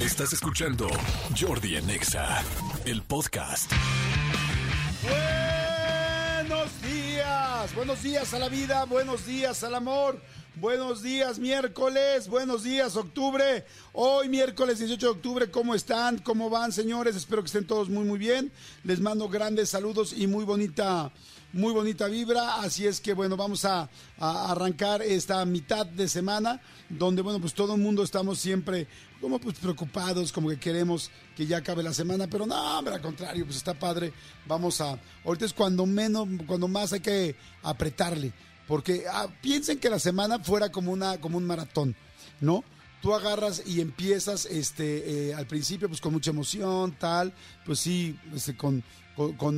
Estás escuchando Jordi en Exa, el podcast. Buenos días, buenos días a la vida, buenos días al amor, buenos días miércoles, buenos días octubre. Hoy miércoles 18 de octubre, ¿cómo están? ¿Cómo van señores? Espero que estén todos muy muy bien. Les mando grandes saludos y muy bonita muy bonita vibra, así es que bueno, vamos a, arrancar esta mitad de semana, donde bueno, pues todo el mundo estamos siempre como pues preocupados, como que queremos que ya acabe la semana, pero no, hombre, al contrario, pues está padre, vamos a, ahorita es cuando menos, cuando más hay que apretarle, porque ah, piensen que la semana fuera como una, como un maratón, ¿no? tú agarras y empiezas este eh, al principio pues con mucha emoción tal pues sí este, con,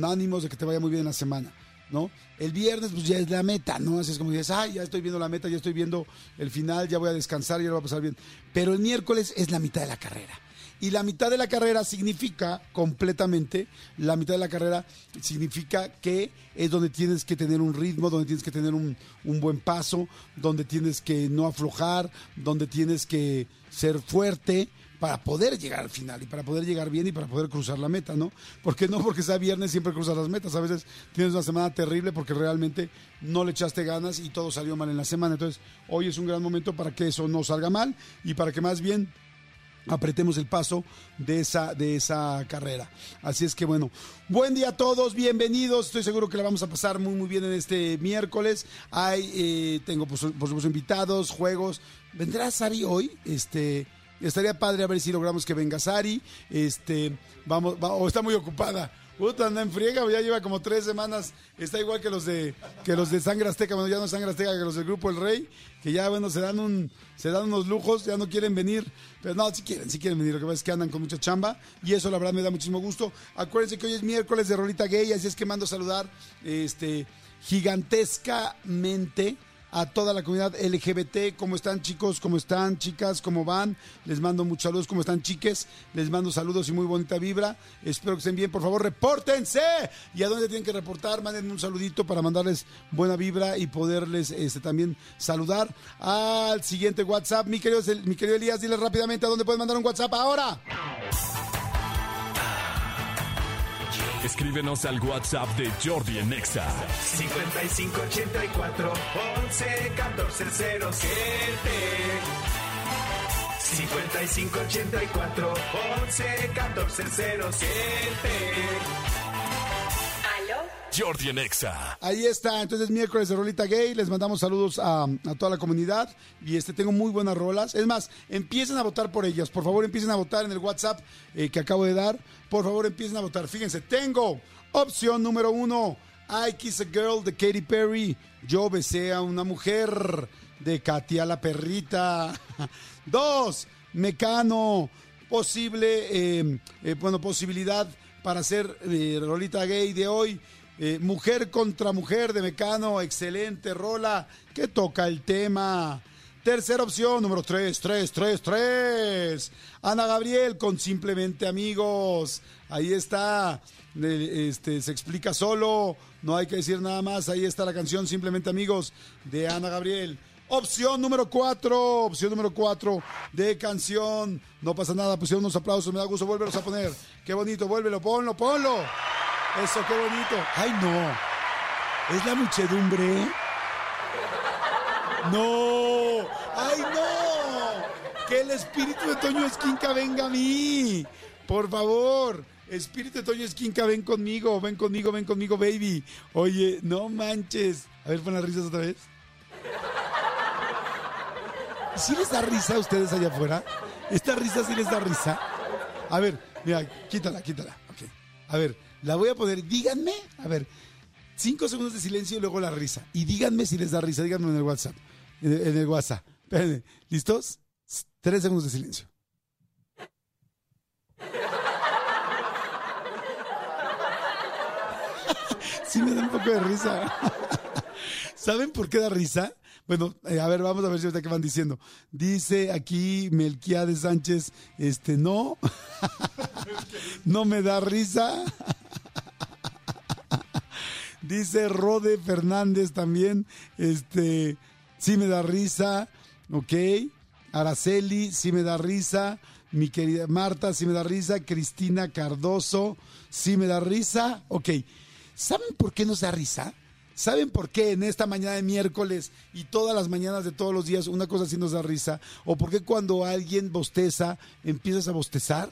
ánimos de que te vaya muy bien la semana ¿no? El viernes pues ya es la meta, ¿no? Así es como dices, ay, ya estoy viendo la meta, ya estoy viendo el final, ya voy a descansar, ya lo va a pasar bien. Pero el miércoles es la mitad de la carrera. Y la mitad de la carrera significa completamente, la mitad de la carrera significa que es donde tienes que tener un ritmo, donde tienes que tener un, un buen paso, donde tienes que no aflojar, donde tienes que ser fuerte, para poder llegar al final y para poder llegar bien y para poder cruzar la meta, ¿no? Porque no porque sea viernes siempre cruzas las metas, a veces tienes una semana terrible porque realmente no le echaste ganas y todo salió mal en la semana, entonces hoy es un gran momento para que eso no salga mal y para que más bien apretemos el paso de esa, de esa carrera. Así es que bueno, buen día a todos, bienvenidos. Estoy seguro que la vamos a pasar muy muy bien en este miércoles. Hay, eh, tengo por, por supuesto invitados, juegos. ¿Vendrá Sari hoy? Este, estaría padre a ver si logramos que venga Sari. Este, vamos, va, o está muy ocupada. Puta, anda en friega, ya lleva como tres semanas. Está igual que los de que los de Sangre Azteca, bueno, ya no es Sangre Azteca, que los del Grupo El Rey, que ya, bueno, se dan un, se dan unos lujos, ya no quieren venir. Pero no, si quieren, si quieren venir. Lo que pasa es que andan con mucha chamba. Y eso, la verdad, me da muchísimo gusto. Acuérdense que hoy es miércoles de Rolita Gay, así es que mando a saludar este, gigantescamente a toda la comunidad LGBT. ¿Cómo están chicos? ¿Cómo están chicas? ¿Cómo van? Les mando muchos saludos. ¿Cómo están chiques? Les mando saludos y muy bonita vibra. Espero que estén bien. Por favor, repórtense. ¿Y a dónde tienen que reportar? Manden un saludito para mandarles buena vibra y poderles este, también saludar al siguiente WhatsApp. Mi querido, mi querido Elías, dile rápidamente a dónde pueden mandar un WhatsApp ahora. Escríbenos al WhatsApp de Jordi en Exa. 5584 11 14 07. 5584 11 14 07. Jordi en Exa. Ahí está, entonces miércoles de Rolita Gay, les mandamos saludos a, toda la comunidad y este tengo muy buenas rolas. Es más, empiecen a votar por ellas, por favor empiecen a votar en el WhatsApp eh, que acabo de dar, por favor empiecen a votar. Fíjense, tengo opción número uno, I Kiss a Girl de Katy Perry, Yo besé a una mujer de Katia la perrita. Dos, Mecano, posible, eh, eh, bueno, posibilidad para hacer Rolita Gay de hoy. Eh, mujer contra mujer de Mecano, excelente rola que toca el tema. Tercera opción, número 3, 3, 3, 3. Ana Gabriel con Simplemente Amigos. Ahí está. Este, se explica solo. No hay que decir nada más. Ahí está la canción Simplemente Amigos de Ana Gabriel. Opción número 4, opción número 4 de canción. No pasa nada, pusieron unos aplausos, me da gusto volverlos a poner. Qué bonito, vuélvelo, ponlo, ponlo. Eso, qué bonito. Ay, no. ¿Es la muchedumbre? No. Ay, no. Que el espíritu de Toño Esquinca venga a mí. Por favor. Espíritu de Toño Esquinca, ven conmigo, ven conmigo, ven conmigo, baby. Oye, no manches. A ver, pon las risas otra vez. ¿Sí les da risa a ustedes allá afuera? ¿Esta risa sí les da risa? A ver, mira, quítala, quítala. Ok. A ver, la voy a poner. Díganme, a ver, cinco segundos de silencio y luego la risa. Y díganme si les da risa, díganme en el WhatsApp. En el, WhatsApp. ¿Listos? Tres segundos de silencio. sí me da un poco de risa. ¿Saben por qué da risa? Bueno, eh, a ver, vamos a ver si ahorita qué van diciendo. Dice aquí Melquiades Sánchez, este, no, no me da risa. Dice Rode Fernández también, este, sí me da risa, ok. Araceli, sí me da risa. mi querida Marta, sí me da risa, Cristina Cardoso, sí me da risa. Ok, ¿saben por qué nos da risa? ¿Saben por qué en esta mañana de miércoles y todas las mañanas de todos los días una cosa así nos da risa? ¿O por qué cuando alguien bosteza empiezas a bostezar?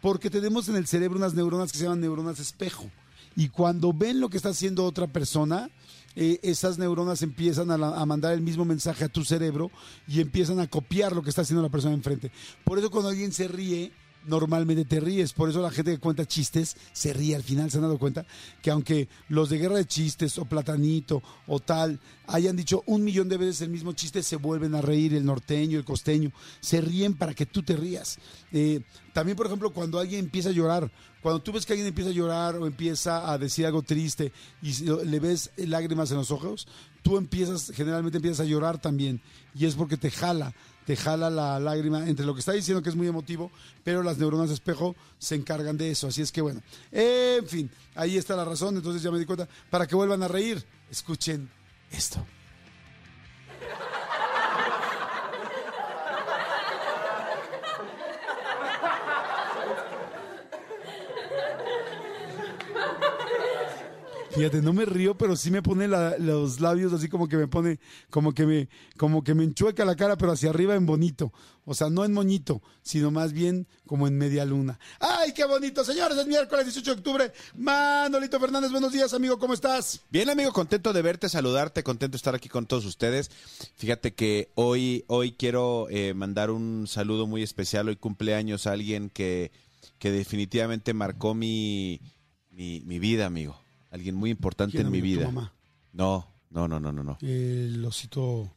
Porque tenemos en el cerebro unas neuronas que se llaman neuronas espejo. Y cuando ven lo que está haciendo otra persona, eh, esas neuronas empiezan a, mandar el mismo mensaje a tu cerebro y empiezan a copiar lo que está haciendo la persona enfrente. Por eso cuando alguien se ríe, normalmente te ríes. Por eso la gente que cuenta chistes se ríe al final. ¿Se han dado cuenta? Que aunque los de guerra de chistes o platanito o tal hayan dicho un millón de veces el mismo chiste, se vuelven a reír el norteño, el costeño. Se ríen para que tú te rías. Eh, también, por ejemplo, cuando alguien empieza a llorar, cuando tú ves que alguien empieza a llorar o empieza a decir algo triste y le ves lágrimas en los ojos, tú empiezas, generalmente empiezas a llorar también. Y es porque te jala, te jala la lágrima entre lo que está diciendo que es muy emotivo, pero las neuronas de espejo se encargan de eso. Así es que bueno, en fin, ahí está la razón. Entonces ya me di cuenta, para que vuelvan a reír, escuchen esto. Fíjate, no me río, pero sí me pone los labios así como que me pone, como que me, como que me enchueca la cara, pero hacia arriba en bonito. O sea, no en moñito, sino más bien como en media luna. ¡Ay, qué bonito! Señores, es miércoles 18 de octubre. Manolito Fernández, buenos días, amigo, ¿cómo estás? Bien, amigo, contento de verte, saludarte, contento de estar aquí con todos ustedes. Fíjate que hoy, hoy quiero eh, mandar un saludo muy especial. Hoy cumpleaños a alguien que, que definitivamente marcó mi, mi vida, amigo. Alguien muy importante ¿Quién, en mi amigo? ¿Tu vida. mamá? No, no, no, no, no, no. El osito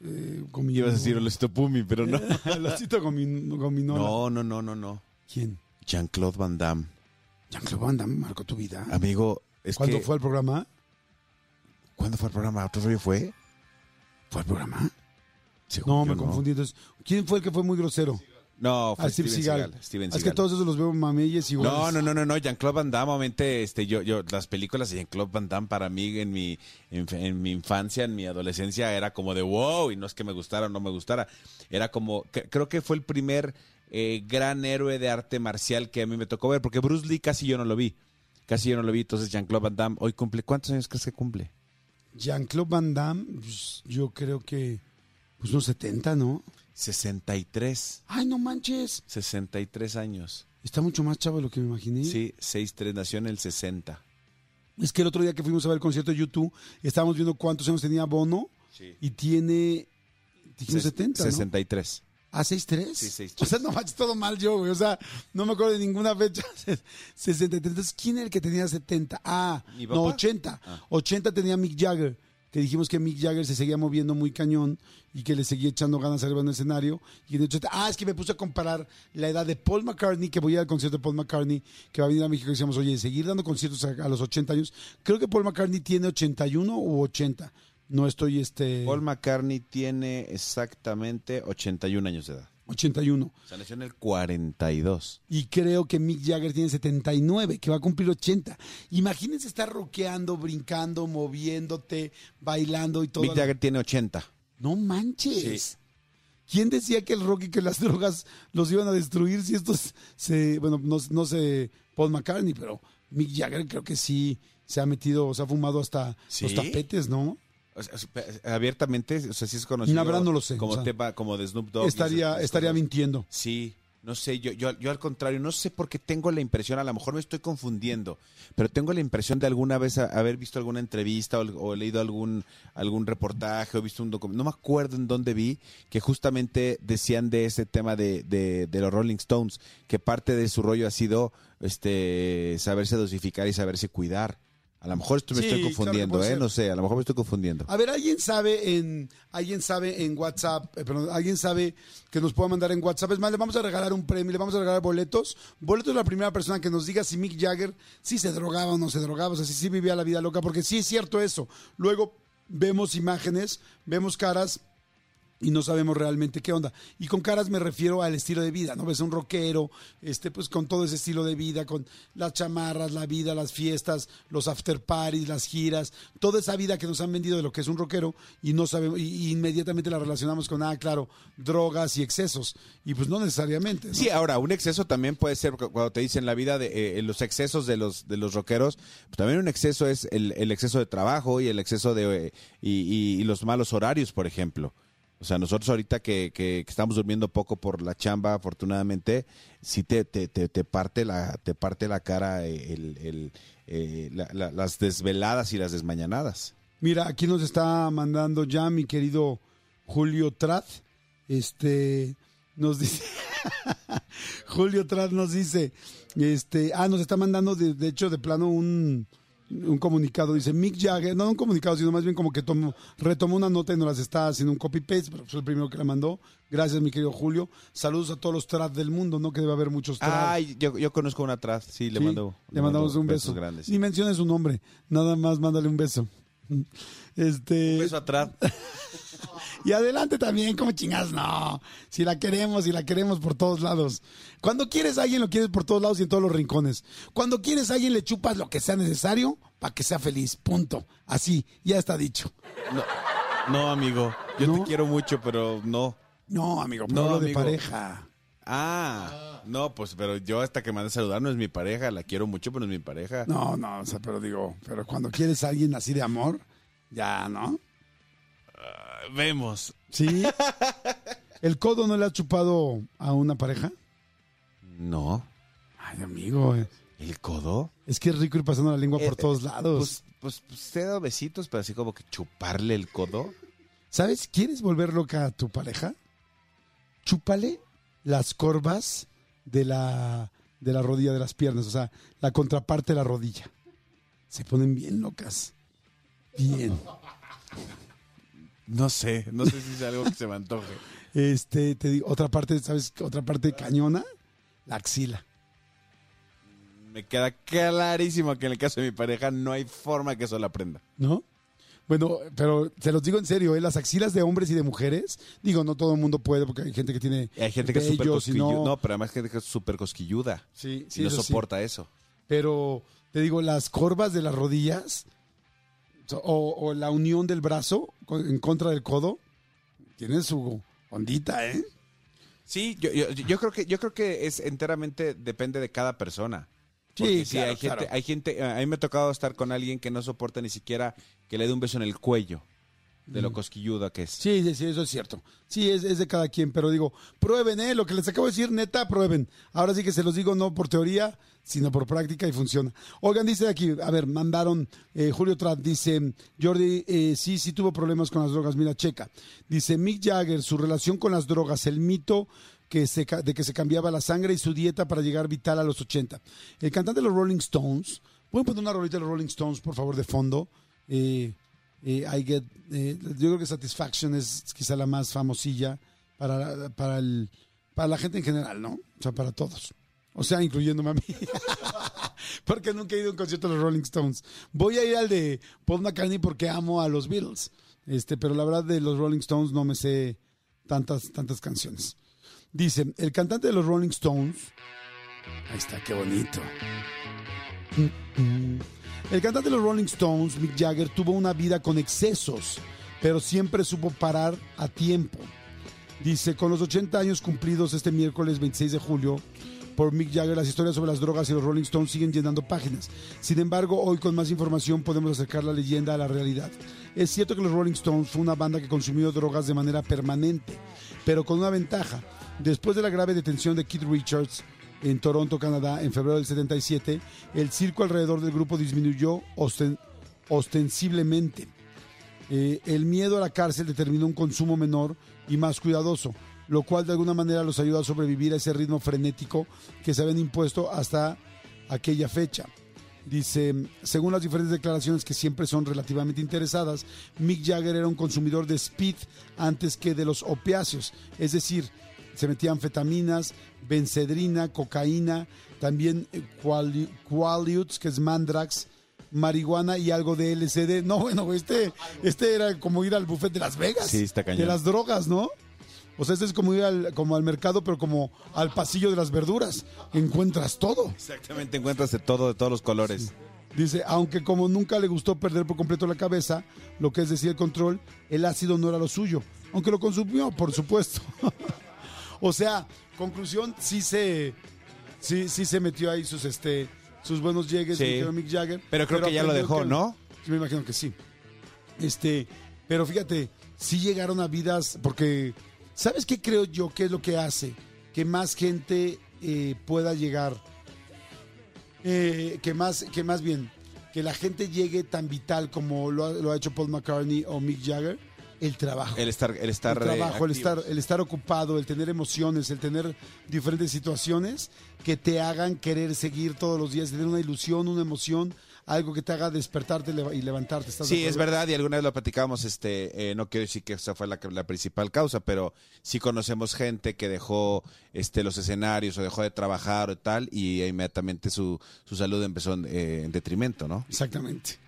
eh, mi... Ibas a decir Olesito Pumi, pero no. el osito con mi, con mi nola. No, no, no, no, no. ¿Quién? Jean-Claude Van Damme. Jean-Claude Van Damme marcó tu vida. Amigo, es ¿Cuándo que... fue al programa? ¿Cuándo fue el programa? ¿Otro rollo fue? ¿Fue al programa? Según No, me confundí. Entonces, ¿quién fue el que fue muy grosero? No, fue Ah, Steve Steven Seagal. Seagal. Steven Es que Seagal. todos esos los veo mameyes igual. No, no, no, no, no, Jean-Claude Van Damme, obviamente, este, yo, yo, las películas de Jean-Claude Van Damme para mí en mi, en, en mi infancia, en mi adolescencia, era como de wow, y no es que me gustara o no me gustara, era como, que- creo que fue el primer eh, gran héroe de arte marcial que a mí me tocó ver, porque Bruce Lee casi yo no lo vi, casi yo no lo vi, entonces Jean-Claude Van Damme hoy cumple, ¿cuántos años crees que cumple? Jean-Claude Van Damme, pues, yo creo que pues unos 70, ¿no? 63, Ay, no manches. 63 años, Está mucho más chavo de lo que me imaginé. sí, 6'3", nació en el 60. Es que el otro día que fuimos a ver el concierto de YouTube, estábamos viendo cuántos años tenía Bono Sí. y tiene dijimos Ses- 70, ¿no? 63. ¿Ah, 6'3? Sí, 6'3. O sea, no manches, todo mal yo, güey. O sea, no me acuerdo de ninguna fecha. 63. Entonces, ¿quién era el que tenía 70? Ah, ¿Mi no, papá? 80. Ah. 80 tenía Mick Jagger. Que dijimos que Mick Jagger se seguía moviendo muy cañón y que le seguía echando ganas arriba en el escenario. Y 80, ah, es que me puse a comparar la edad de Paul McCartney, que voy a ir al concierto de Paul McCartney, que va a venir a México. Y decíamos, oye, seguir dando conciertos a, a los 80 años. Creo que Paul McCartney tiene 81 u 80. No estoy, este. Paul McCartney tiene exactamente 81 años de edad. 81. O sea, nació en el 42. Y creo que Mick Jagger tiene 79, que va a cumplir 80. Imagínense estar rockeando, brincando, moviéndote, bailando y todo. Mick Jagger tiene 80. No manches. Sí. ¿Quién decía que el rock y que las drogas los iban a destruir si estos se. Bueno, no, no sé Paul McCartney, pero Mick Jagger creo que sí se ha metido, se ha fumado hasta ¿Sí? los tapetes, ¿no? O sea, su- abiertamente, o sea, sí es conocido. La verdad no lo sé, Como o sea, tema, como de Snoop Dogg. estaría estaría mintiendo. Sí, no sé, yo, yo, yo al contrario, no sé por qué tengo la impresión, a lo mejor me estoy confundiendo, pero tengo la impresión de alguna vez a- haber visto alguna entrevista o, o leído algún, algún reportaje o visto un documento, no me acuerdo en dónde vi, que justamente decían de ese tema de, de, de los Rolling Stones, que parte de su rollo ha sido este saberse dosificar y saberse cuidar. A lo mejor esto me Sí, estoy confundiendo, ¿eh? ser. No sé, a lo mejor me estoy confundiendo. A ver, ¿alguien sabe en alguien sabe en WhatsApp, eh, perdón, alguien sabe que nos pueda mandar en WhatsApp? Es más, le vamos a regalar un premio, le vamos a regalar boletos. Boletos de la primera persona que nos diga si Mick Jagger sí se drogaba o no se drogaba, o sea, si sí vivía la vida loca, porque sí es cierto eso. Luego vemos imágenes, vemos caras y no sabemos realmente qué onda. Y con caras me refiero al estilo de vida, ¿no? Ves un rockero, este, pues con todo ese estilo de vida, con las chamarras, la vida, las fiestas, los after parties, las giras, toda esa vida que nos han vendido de lo que es un rockero y no sabemos, y, inmediatamente la relacionamos con, ah, claro, drogas y excesos. Y pues no necesariamente. Sí, ahora, un exceso también puede ser cu- cuando te dicen la vida de eh, los excesos de los de los rockeros, pues también un exceso es el, exceso de trabajo y el exceso de eh, y los malos horarios, por ejemplo. O sea, nosotros ahorita que, que- que estamos durmiendo poco por la chamba, afortunadamente, sí te, te, te, te parte la te parte la cara el, el, eh, la- la- las desveladas y las desmañanadas. Mira, aquí nos está mandando ya mi querido Julio Trat. Este nos dice Julio Trat nos dice, este, ah, nos está mandando de, de hecho de plano un un comunicado, dice Mick Jagger, no un comunicado, sino más bien como que tomó, retomó una nota y nos las está haciendo un copy-paste, pero fue el primero que la mandó. Gracias, mi querido Julio. Saludos a todos los Trat del mundo, ¿no? Que debe haber muchos Trat. Ay, yo, yo conozco una atrás, sí, le Sí, mando. le mandamos mando un beso. grandes. sí. Ni menciones su nombre, nada más mándale un beso. Este, Un beso atrás. Y adelante también, como chingas, no. Si la queremos, si la queremos por todos lados. Cuando quieres a alguien, lo quieres por todos lados y en todos los rincones. Cuando quieres a alguien, le chupas lo que sea necesario para que sea feliz. Punto. Así, ya está dicho. No, no, amigo. Yo ¿No? te quiero mucho, pero no. No, amigo, No, hablo de pareja. Ah, no, pues, pero yo hasta que me mandé a saludar no es mi pareja, la quiero mucho, pero no es mi pareja. No, no, o sea, pero digo, pero cuando quieres a alguien así de amor, ya, ¿no? Ah, Vemos. Sí. ¿El codo no le ha chupado a una pareja? No. Ay, amigo, eh, ¿El codo? es que es rico ir pasando la lengua por Eh, todos lados. Pues, pues, pues te he dado besitos, pero así como que chuparle el codo. ¿Sabes? ¿Quieres volver loca a tu pareja? Chúpale las corvas de la, de la rodilla de las piernas, o sea, la contraparte de la rodilla. Se ponen bien locas. Bien. No sé, no sé si es algo que se me antoje. Este, te digo, otra parte, ¿sabes? Otra parte cañona, la axila. Me queda clarísimo que en el caso de mi pareja no hay forma que eso la aprenda. ¿No? Bueno, pero se los digo en serio, ¿eh? las axilas de hombres y de mujeres, digo, no todo el mundo puede porque hay gente que tiene Y hay gente que es súper y cosquilluda. no- No... pero además gente que es súper cosquilluda. Sí, y sí, no eso sí. soporta eso. Pero te digo, las corvas de las rodillas o, o la unión del brazo en contra del codo, tienen su ondita, ¿eh? Sí, yo, yo, yo creo que yo creo que es enteramente depende de cada persona. Sí, Porque sí, claro, hay gente, hay gente, a mí me ha tocado estar con alguien que no soporta ni siquiera que le dé un beso en el cuello de lo cosquilluda que es. Sí, sí, sí, eso es cierto. Sí, es, es de cada quien, pero digo, prueben, ¿eh? Lo que les acabo de decir, neta, prueben. Ahora sí que se los digo no por teoría, sino por práctica y funciona. Oigan, dice aquí, a ver, mandaron, eh, Julio Trat dice, Jordi, eh, sí, sí tuvo problemas con las drogas, mira, checa. Dice, Mick Jagger, su relación con las drogas, el mito que se, de que se cambiaba la sangre y su dieta para llegar vital a los 80. El cantante de los Rolling Stones, ¿pueden poner una rolita de los Rolling Stones, por favor, de fondo? Eh, eh, I get, eh, yo creo que Satisfaction es quizá la más famosilla para, para, el, para la gente en general, ¿no? O sea, para todos. O sea, incluyéndome a mí. porque nunca he ido a un concierto de los Rolling Stones. Voy a ir al de Paul McCartney porque amo a los Beatles. Este, pero la verdad de los Rolling Stones no me sé tantas, tantas canciones. Dice, el cantante de los Rolling Stones. Ahí está, qué bonito. El cantante de los Rolling Stones, Mick Jagger, tuvo una vida con excesos, pero siempre supo parar a tiempo. Dice, con los 80 años cumplidos este miércoles 26 de julio, por Mick Jagger, las historias sobre las drogas y los Rolling Stones siguen llenando páginas. Sin embargo, hoy con más información podemos acercar la leyenda a la realidad. Es cierto que los Rolling Stones fue una banda que consumió drogas de manera permanente, pero con una ventaja. Después de la grave detención de Keith Richards en Toronto, Canadá, en febrero del 77, el circo alrededor del grupo disminuyó osten- ostensiblemente. Eh, el miedo a la cárcel determinó un consumo menor y más cuidadoso, lo cual de alguna manera los ayudó a sobrevivir a ese ritmo frenético que se habían impuesto hasta aquella fecha. Dice, según las diferentes declaraciones que siempre son relativamente interesadas, Mick Jagger era un consumidor de speed antes que de los opiáceos, es decir, se metía anfetaminas, bencedrina, cocaína, también eh, quali- quaaludes, que es mandrax, marihuana y algo de LCD. No, bueno, este, este era como ir al buffet de Las Vegas. Sí, está cañón. De las drogas, ¿no? O sea, este es como ir al, como al mercado, pero como al pasillo de las verduras. Encuentras todo. Exactamente, encuentras de todo, de todos los colores. Dice, aunque como nunca le gustó perder por completo la cabeza, lo que es decir el control, el ácido no era lo suyo. Aunque lo consumió, por supuesto. o sea, conclusión, sí se, sí, sí se metió ahí sus, este, sus buenos llegues, Sí. Mick Jagger. Pero creo que ya lo dejó, que- ¿no? Me imagino que sí. Este, pero fíjate, sí llegaron a vidas, porque, ¿sabes qué creo yo que es lo que hace que más gente eh, pueda llegar? Eh, que más, que más bien, que la gente llegue tan vital como lo ha, lo ha hecho Paul McCartney o Mick Jagger, el trabajo. El estar, el estar el trabajo, el eh, estar, el estar ocupado, el tener emociones, el tener diferentes situaciones que te hagan querer seguir todos los días, tener una ilusión, una emoción, algo que te haga despertarte y leva- y levantarte. ¿estás Sí, es verdad, y alguna vez lo platicábamos, este, eh, no quiero decir que esa fue la, la principal causa, pero sí conocemos gente que dejó este, los escenarios o dejó de trabajar o tal, y inmediatamente su, su salud empezó en, eh, en detrimento, ¿no? Exactamente.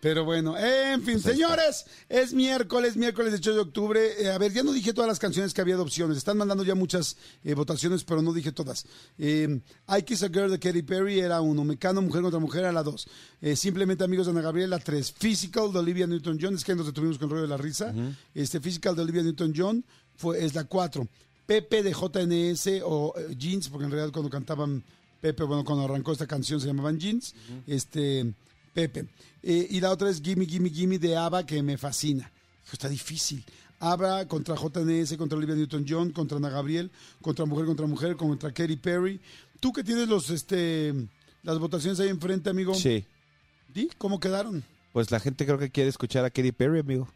Pero bueno, en fin, señores, es miércoles, miércoles 8 de octubre. Eh, a ver, ya no dije todas las canciones que había de opciones. Están mandando ya muchas eh, votaciones, pero no dije todas. Eh, I Kiss a Girl de Katy Perry era uno. Mecano, Mujer contra Mujer era la dos. Eh, Simplemente Amigos de Ana Gabriela, tres. Physical de Olivia Newton-John, es que nos detuvimos con el rollo de la risa. este, Physical de Olivia Newton-John es la cuatro. Pepe de JNS o Jeans, porque en realidad cuando cantaban Pepe, bueno, cuando arrancó esta canción se llamaban Jeans. Este, Pepe. Eh, y la otra es Gimme, Gimme, Gimme de ABBA, que me fascina. Está difícil. ABBA contra JNS, contra Olivia Newton-John, contra Ana Gabriel, contra Mujer contra Mujer, contra Katy Perry. Tú que tienes los, este, las votaciones ahí enfrente, amigo. Sí. ¿Di? ¿Cómo quedaron? Pues la gente creo que quiere escuchar a Katy Perry, amigo.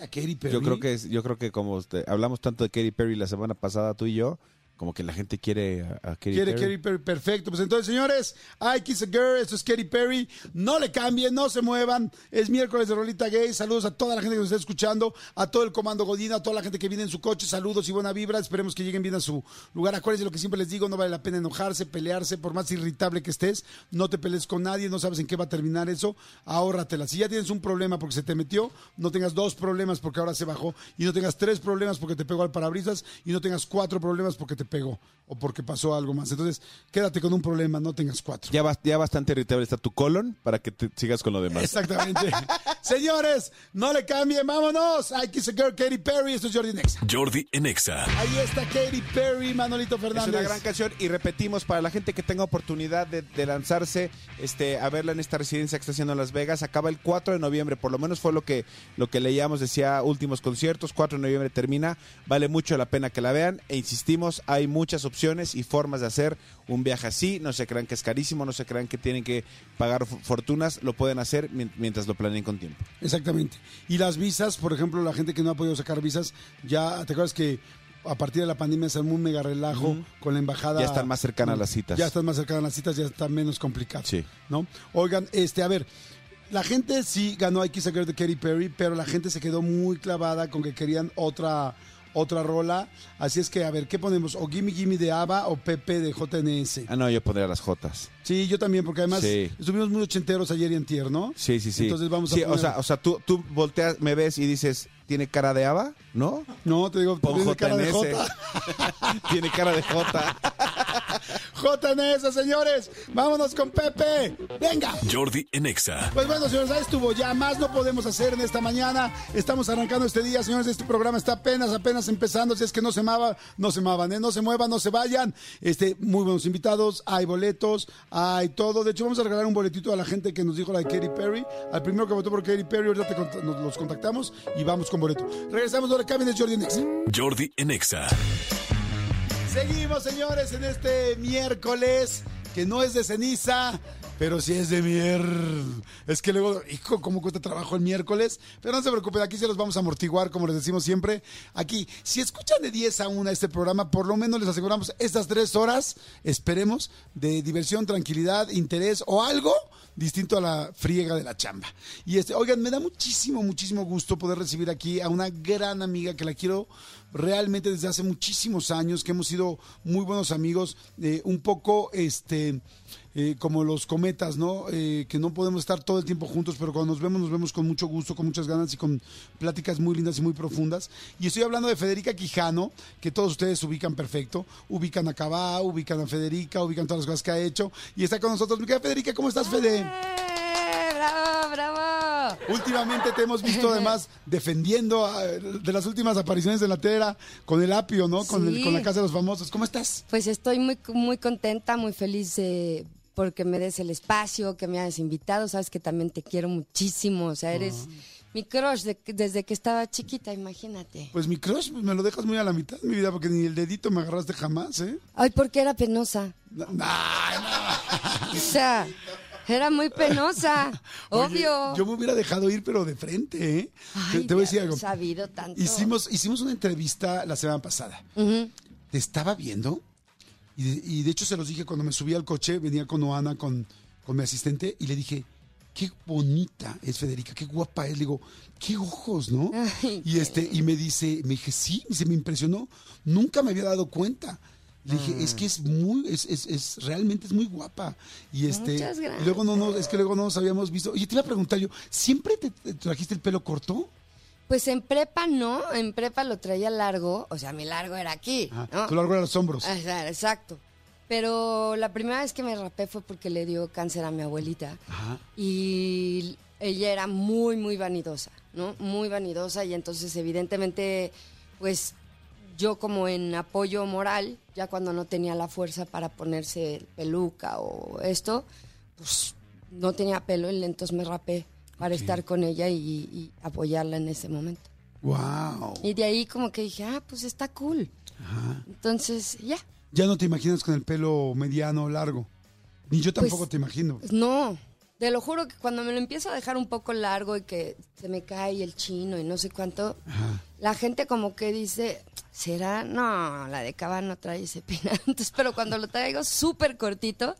A Katy Perry. Yo creo que es- yo creo que como este, hablamos tanto de Katy Perry la semana pasada tú y yo, como que la gente quiere a, a Katy Quiere Perry. Katy Perry, perfecto. Pues entonces, señores, I Kiss a Girl, esto es Katy Perry. No le cambien, no se muevan. Es miércoles de Rolita Gay. Saludos a toda la gente que nos está escuchando, a todo el comando Godina, a toda la gente que viene en su coche. Saludos y buena vibra. Esperemos que lleguen bien a su lugar. Acuérdense lo que siempre les digo: no vale la pena enojarse, pelearse, por más irritable que estés. No te pelees con nadie, no sabes en qué va a terminar eso. Ahórratela. Si ya tienes un problema porque se te metió, no tengas dos problemas porque ahora se bajó. Y no tengas tres problemas porque te pegó al parabrisas. Y no tengas cuatro problemas porque te pegó o porque pasó algo más. Entonces, quédate con un problema, no tengas cuatro. Ya, ya bastante irritable está tu colon para que te sigas con lo demás. Exactamente. Señores, no le cambien, vámonos. I Kiss a Girl, Katy Perry. Esto es Jordi Nexa. Jordi en Exa. Ahí está Katy Perry, Manolito Es Fernández. una gran canción y repetimos para la gente que tenga oportunidad de, de lanzarse este, a verla en esta residencia que está haciendo en Las Vegas. Acaba el 4 de noviembre, por lo menos fue lo que, lo que leíamos, decía últimos conciertos, 4 de noviembre termina. Vale mucho la pena que la vean e insistimos, hay muchas opciones y formas de hacer un viaje así. No se crean que es carísimo, no se crean que tienen que pagar fortunas, lo pueden hacer mien- mientras lo planeen con tiempo. Exactamente. Y las visas, por ejemplo, la gente que no ha podido sacar visas, ya, ¿te acuerdas que a partir de la pandemia se armó un mega relajo con la embajada? Ya están más cercanas las citas. Ya están más cercanas las citas, ya está menos complicado. Sí. ¿No? Oigan, este, a ver, la gente sí ganó I Kiss a Girl de Katy Perry, pero la gente se quedó muy clavada con que querían otra otra rola. Así es que, a ver, ¿qué ponemos? O Gimme Gimme de ABBA o Pepe de JNS. Ah, no, yo pondría las Jotas. Sí, yo también, porque además Sí. estuvimos muy ochenteros ayer y antier, ¿no? Sí, sí, sí. Entonces vamos a Sí, poner- o sea, o sea tú, tú volteas, me ves y dices, ¿tiene cara de Ava? ¿No? No, te digo, Pon tiene cara de JNS. J. Tiene cara de J. JNS, señores. Vámonos con Pepe. Venga. Jordi en Exa. Pues bueno, señores, ahí estuvo. Ya más no podemos hacer en esta mañana. Estamos arrancando este día, señores. Este programa está apenas, apenas empezando. Si es que no se mava, no se mavan, ¿eh? no se muevan, no se vayan. Este, muy buenos invitados, hay boletos, hay todo. De hecho, vamos a regalar un boletito a la gente que nos dijo la de Katy Perry. Al primero que votó por Katy Perry, ahorita te nos los contactamos y vamos con boleto. Regresamos, le cambien, es Jordi Next. Jordi en Exa. Seguimos, señores, en este miércoles, que no es de ceniza, pero sí es de mier. Es que luego, hijo, cómo cuesta trabajo el miércoles. Pero no se preocupen, aquí se los vamos a amortiguar, como les decimos siempre. Aquí, si escuchan de 10 a 1 este programa, por lo menos les aseguramos estas tres horas, esperemos, de diversión, tranquilidad, interés o algo distinto a la friega de la chamba. Y este, oigan, me da muchísimo, muchísimo gusto poder recibir aquí a una gran amiga que la quiero realmente desde hace muchísimos años, que hemos sido muy buenos amigos, eh, un poco, este, eh, como los cometas, ¿no? Eh, que no podemos estar todo el tiempo juntos, pero cuando nos vemos, nos vemos con mucho gusto, con muchas ganas y con pláticas muy lindas y muy profundas. Y estoy hablando de Federica Quijano, que todos ustedes ubican perfecto. Ubican a Cabá, ubican a Federica, ubican todas las cosas que ha hecho. Y está con nosotros. Mi querida Federica, ¿cómo estás, Fede? ¡Eh! ¡Bravo, bravo! Últimamente te hemos visto además defendiendo ah, de las últimas apariciones de la tela con el apio, ¿no? Con, el- con la Casa de los Famosos. ¿Cómo estás? Pues estoy muy, muy contenta, muy feliz eh, porque me des el espacio, que me hayas invitado. Sabes que también te quiero muchísimo. O sea, eres mi crush de- desde que estaba chiquita, imagínate. Pues mi crush pues, me lo dejas muy a la mitad, mi vida, porque ni el dedito me agarraste jamás, ¿eh? Ay, porque era penosa. No, no. O sea, era muy penosa, Oye, obvio. Yo me hubiera dejado ir, pero de frente, ¿eh? te, Ay, te voy a de decir algo. sabido tanto. Hicimos, hicimos una entrevista la semana pasada. Te estaba viendo y de, y de hecho se los dije cuando me subí al coche, venía con Oana, con, con mi asistente, y le dije, qué bonita es Federica, qué guapa es. Le digo, qué ojos, ¿no? Ay, y este, y me dice, me dije, sí, se me impresionó. Nunca me había dado cuenta. Le dije, Ah. es que es muy, es, es, es- realmente es muy guapa. Y este, Muchas y luego no, no, es que luego no nos habíamos visto. Oye, te iba a preguntar yo, ¿siempre te, te trajiste el pelo corto? Pues en prepa no, en prepa lo traía largo, o sea, mi largo era aquí, Ajá, ¿no? Tu largo a los hombros. Ajá, exacto. Pero la primera vez que me rapé fue porque le dio cáncer a mi abuelita. Ajá. Y ella era muy, muy vanidosa, ¿no? Muy vanidosa y entonces evidentemente, pues yo como en apoyo moral, ya cuando no tenía la fuerza para ponerse peluca o esto, pues no tenía pelo y entonces me rapé para estar con ella y, y apoyarla en ese momento. Wow. Y de ahí como que dije, ah, pues está cool. Entonces, ya. Ya no te imaginas con el pelo mediano o largo. Ni yo tampoco te imagino. Pues no, te lo juro que cuando me lo empiezo a dejar un poco largo y que se me cae el chino y no sé cuánto, Ajá. la gente como que dice, ¿será? No, la de Cava no trae ese peinado. Entonces, pero cuando lo traigo súper cortito,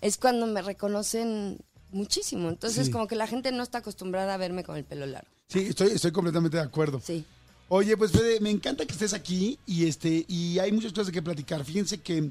es cuando me reconocen muchísimo. Entonces, Sí. como que la gente no está acostumbrada a verme con el pelo largo. Sí, estoy, estoy completamente de acuerdo. Sí. Oye, pues Fede, me encanta que estés aquí y este y hay muchas cosas que platicar. Fíjense que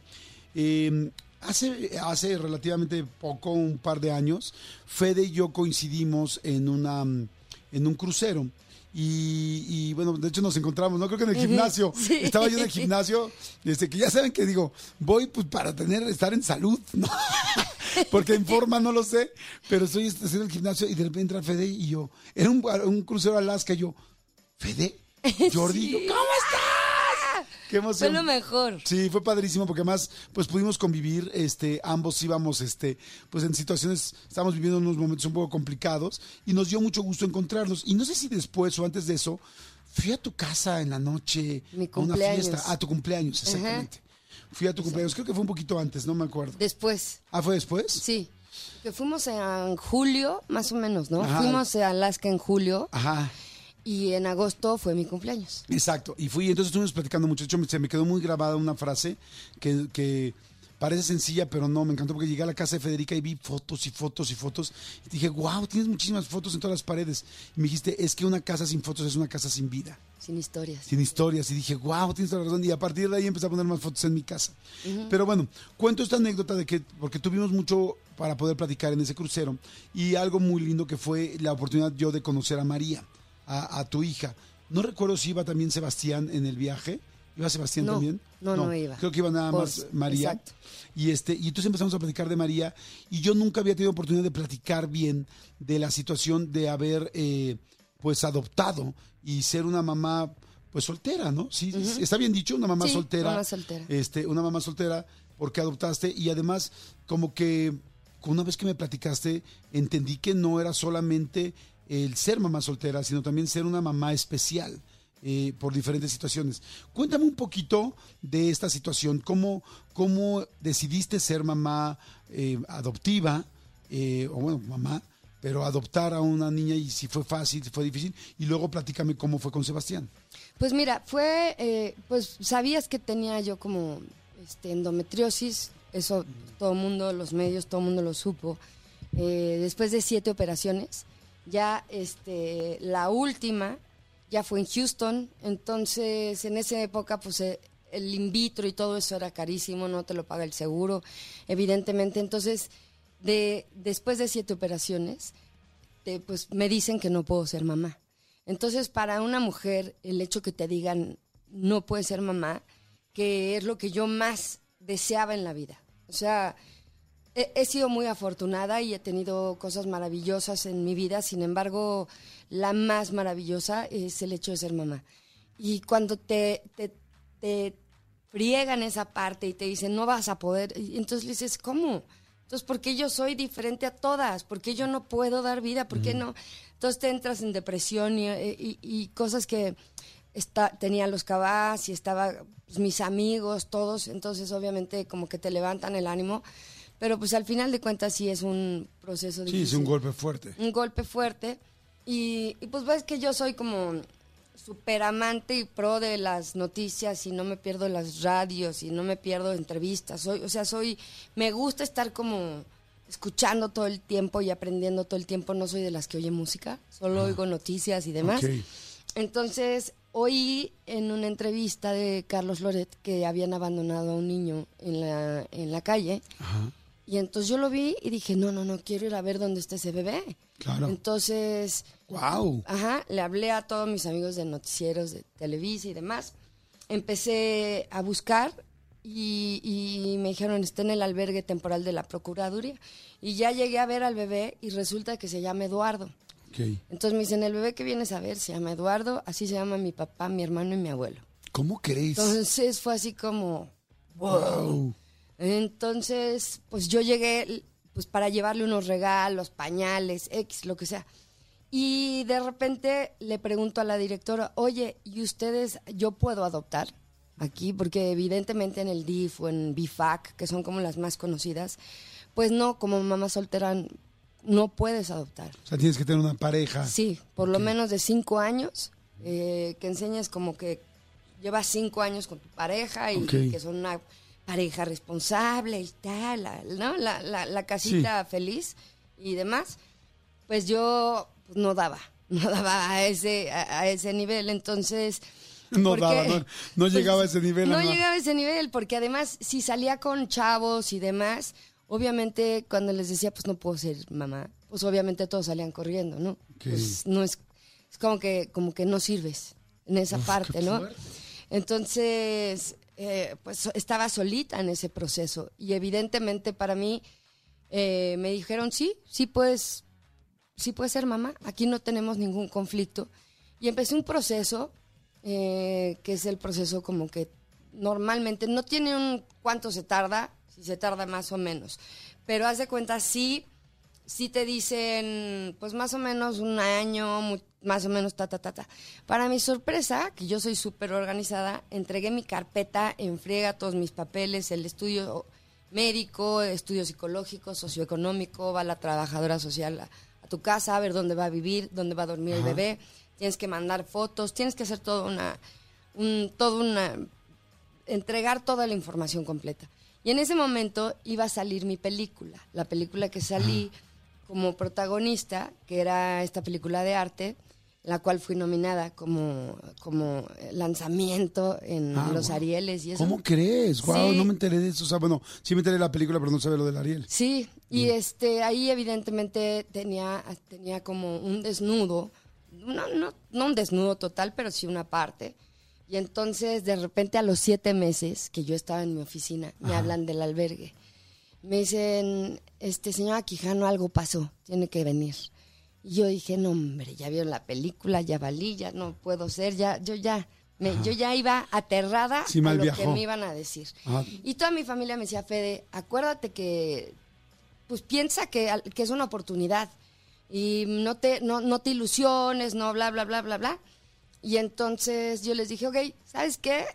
eh, hace, hace relativamente poco, un par de años, Fede y yo coincidimos en una en un crucero. Y, y, bueno, de hecho nos encontramos, no creo que en el gimnasio. sí. Estaba yo en el gimnasio, este, que ya saben que digo, voy pues para tener, estar en salud, ¿no? Porque en forma no lo sé, pero estoy en el gimnasio y de repente entra Fede y yo, era un, un crucero a Alaska y yo, Fede, Jordi, yo, ¿cómo estás? Qué Fue emoción. lo mejor. Sí, fue padrísimo porque además pues pudimos convivir, este, ambos íbamos, este, pues en situaciones, estábamos viviendo unos momentos un poco complicados y nos dio mucho gusto encontrarnos. Y no sé si después o antes de eso, fui a tu casa en la noche Mi a una fiesta, a tu cumpleaños, exactamente. Fui a tu cumpleaños, creo que fue un poquito antes, no me acuerdo. Después, Ah, ¿fue después? sí. Que fuimos en julio, más o menos, ¿no? Ajá. Fuimos a Alaska en julio Ajá. y en agosto fue mi cumpleaños. Exacto, y fui, entonces estuvimos platicando mucho, de hecho me- se me quedó muy grabada una frase que, que parece sencilla, pero no, me encantó porque llegué a la casa de Federica y vi fotos y fotos y fotos, y dije, wow, tienes muchísimas fotos en todas las paredes, y me dijiste, es que una casa sin fotos es una casa sin vida, Sin historias. sin historias, y dije, wow, tienes toda la razón, y a partir de ahí empecé a poner más fotos en mi casa. Pero bueno, cuento esta anécdota de que, porque tuvimos mucho para poder platicar en ese crucero, y algo muy lindo que fue la oportunidad yo de conocer a María, a, a tu hija. No recuerdo si iba también Sebastián en el viaje. ¿Iba Sebastián No, también? no, no iba. Creo que iba nada más María. exacto. Y este, y entonces empezamos a platicar de María. Y yo nunca había tenido oportunidad de platicar bien de la situación de haber eh, pues adoptado y ser una mamá pues soltera, ¿no? Sí, está bien dicho, una mamá Sí, soltera. mamá soltera. Este, una mamá soltera porque adoptaste y además como que una vez que me platicaste entendí que no era solamente el ser mamá soltera, sino también ser una mamá especial eh, por diferentes situaciones. Cuéntame un poquito de esta situación, cómo, cómo decidiste ser mamá eh, adoptiva, eh, o bueno, mamá, pero adoptar a una niña y si fue fácil, si fue difícil, y luego platícame cómo fue con Sebastián. Pues mira, fue, pues sabías que tenía yo como este, endometriosis, eso todo el mundo, los medios, todo el mundo lo supo. Después de siete operaciones, ya este, la última ya fue en Houston, entonces en esa época pues eh, el in vitro y todo eso era carísimo, no te lo paga el seguro, evidentemente. Entonces, de, después de siete operaciones, te- pues me dicen que no puedo ser mamá. Entonces, para una mujer, el hecho que te digan no puedes ser mamá, que es lo que yo más deseaba en la vida. O sea, he, he sido muy afortunada y he tenido cosas maravillosas en mi vida, sin embargo, la más maravillosa es el hecho de ser mamá. Y cuando te, te, te friegan esa parte y te dicen, no vas a poder, y entonces le dices, ¿cómo? Entonces, ¿por qué yo soy diferente a todas? ¿Por qué yo no puedo dar vida? ¿Por qué no? Entonces te entras en depresión y, y- y cosas que está, tenía los cabás y estaba pues, mis amigos, todos, entonces obviamente como que te levantan el ánimo, pero pues al final de cuentas sí es un proceso Sí, difícil es un golpe fuerte. un golpe fuerte. Y, y, pues ves que yo soy como súper amante y pro de las noticias y no me pierdo las radios y no me pierdo entrevistas. Soy, o sea, soy, me gusta estar como escuchando todo el tiempo y aprendiendo todo el tiempo. No soy de las que oye música, solo oigo noticias y demás. Entonces, oí en una entrevista de Carlos Loret que habían abandonado a un niño en la, en la calle. Y entonces yo lo vi y dije, no, no, no, quiero ir a ver dónde está ese bebé. Claro. Entonces, Wow. ajá, le hablé a todos mis amigos de noticieros, de Televisa y demás. Empecé a buscar y, y me dijeron, está en el albergue temporal de la Procuraduría. Y ya llegué a ver al bebé y resulta que se llama Eduardo. Ok. Entonces me dicen, el bebé que vienes a ver se llama Eduardo, así se llama mi papá, mi hermano y mi abuelo. ¿Cómo crees? Entonces fue así como, wow. Entonces, pues yo llegué pues para llevarle unos regalos, pañales, X, lo que sea. Y de repente le pregunto a la directora, oye, ¿y ustedes, yo puedo adoptar aquí? Porque evidentemente en el DIF o en BIFAC, que son como las más conocidas, pues no, como mamá soltera no puedes adoptar. O sea, tienes que tener una pareja. Sí, por lo menos de cinco años, eh, que enseñes como que llevas cinco años con tu pareja y que son una pareja responsable y tal, la- ¿no? La, la- la casita feliz y demás. Pues yo pues, no daba, no daba a ese, a, a ese nivel, entonces... No porque- daba, no- no llegaba a ese nivel, No Ana. llegaba a ese nivel, porque además, si salía con chavos y demás, obviamente cuando les decía, pues no puedo ser mamá, pues obviamente todos salían corriendo, ¿no? Pues no es, es como que, como que no sirves en esa parte, ¿no? Entonces, eh, pues estaba solita en ese proceso y evidentemente para mí eh, me dijeron, sí, sí puedes, sí puedes ser mamá, aquí no tenemos ningún conflicto. Y empecé un proceso, eh, que es el proceso como que normalmente no tiene un cuánto se tarda, si se tarda más o menos, pero haz de cuenta, sí, sí te dicen, pues más o menos un año, más o menos ta, ta, ta, ta. Para mi sorpresa, que yo soy súper organizada, entregué mi carpeta en friega, todos mis papeles, el estudio médico, estudio psicológico, socioeconómico, va la trabajadora social a, a tu casa a ver dónde va a vivir, dónde va a dormir el bebé, tienes que mandar fotos, tienes que hacer todo una, un, todo una, entregar toda la información completa. Y en ese momento iba a salir mi película, la película que salí como protagonista, que era esta película de arte, la cual fui nominada como, como lanzamiento en Ah, los wow. Arieles y eso. ¿Cómo crees? Wow, Sí. no me enteré de eso. O sea, bueno, sí me enteré de la película, pero no sabía lo del Ariel. Sí, y este ahí evidentemente tenía, tenía como un desnudo, no, no, no un desnudo total, pero sí una parte. Y entonces de repente a los siete meses que yo estaba en mi oficina, me hablan del albergue. Me dicen, este señora Quijano, algo pasó, tiene que venir. Y yo dije, no hombre, ya vieron la película, ya valí, ya no puedo ser, ya, yo ya, me, yo ya iba aterrada Sí, a lo que me iban a decir. Ah. Y toda mi familia me decía, Fede, acuérdate que pues piensa que, que es una oportunidad y no te, no, no te ilusiones, no bla, bla, bla, bla, bla. Y entonces yo les dije, ok, ¿sabes qué?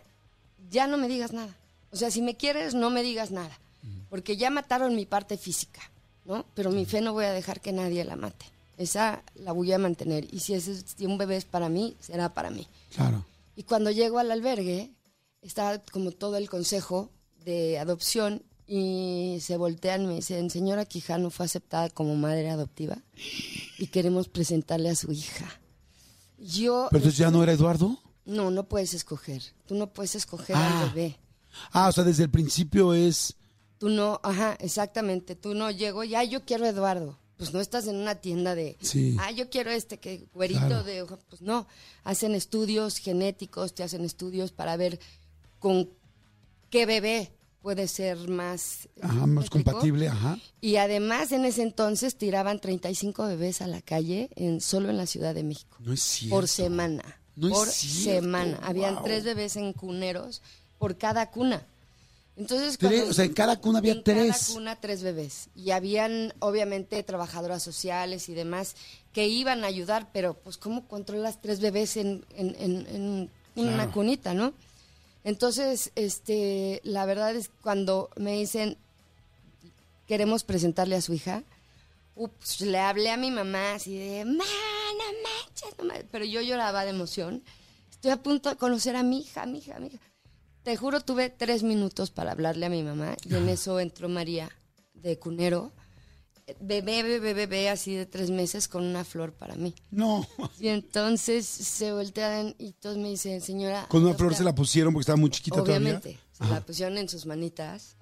Ya no me digas nada. O sea, si me quieres, no me digas nada. Porque ya mataron mi parte física, ¿no? Pero mi fe no voy a dejar que nadie la mate. Esa la voy a mantener. Y si, ese, si un bebé es para mí, será para mí. Claro. Y cuando llego al albergue, está como todo el consejo de adopción y se voltean y me dicen, señora Quijano fue aceptada como madre adoptiva y queremos presentarle a su hija. Yo, ¿Pero entonces ya no era Eduardo? No, no puedes escoger. Tú no puedes escoger Ah. al bebé. Ah, o sea, desde el principio es... Tú no, ajá, exactamente. Tú no llego y, ay, yo quiero a Eduardo. Pues no estás en una tienda de, Sí. ah, yo quiero este que güerito Claro. de. Pues no. Hacen estudios genéticos, te hacen estudios para ver con qué bebé puede ser más. Ajá, más compatible, ajá. Y además en ese entonces tiraban 35 bebés a la calle en, solo en la Ciudad de México. No es cierto. Por semana. No es por cierto, semana. Habían wow. tres bebés en cuneros por cada cuna. Entonces, Tres, cuando- o sea, en cada cuna había en tres. cada cuna tres bebés. Y habían, obviamente, trabajadoras sociales y demás que iban a ayudar, pero pues, ¿cómo controlas tres bebés en, en- en- en una Claro. cunita, no? Entonces, este, la verdad es cuando me dicen, queremos presentarle a su hija, ups, le hablé a mi mamá así de, "Ma, no manches, no manches", pero yo lloraba de emoción. Estoy a punto de conocer a mi hija, mi hija, mi hija. Te juro, tuve tres minutos para hablarle a mi mamá y en eso entró María de Cunero, bebé, bebé, bebé, así de tres meses con una flor para mí. No. Y entonces se voltean y todos me dicen, señora... Con una ¿no flor se la pusieron porque estaba muy chiquita Obviamente, todavía. se la pusieron en sus manitas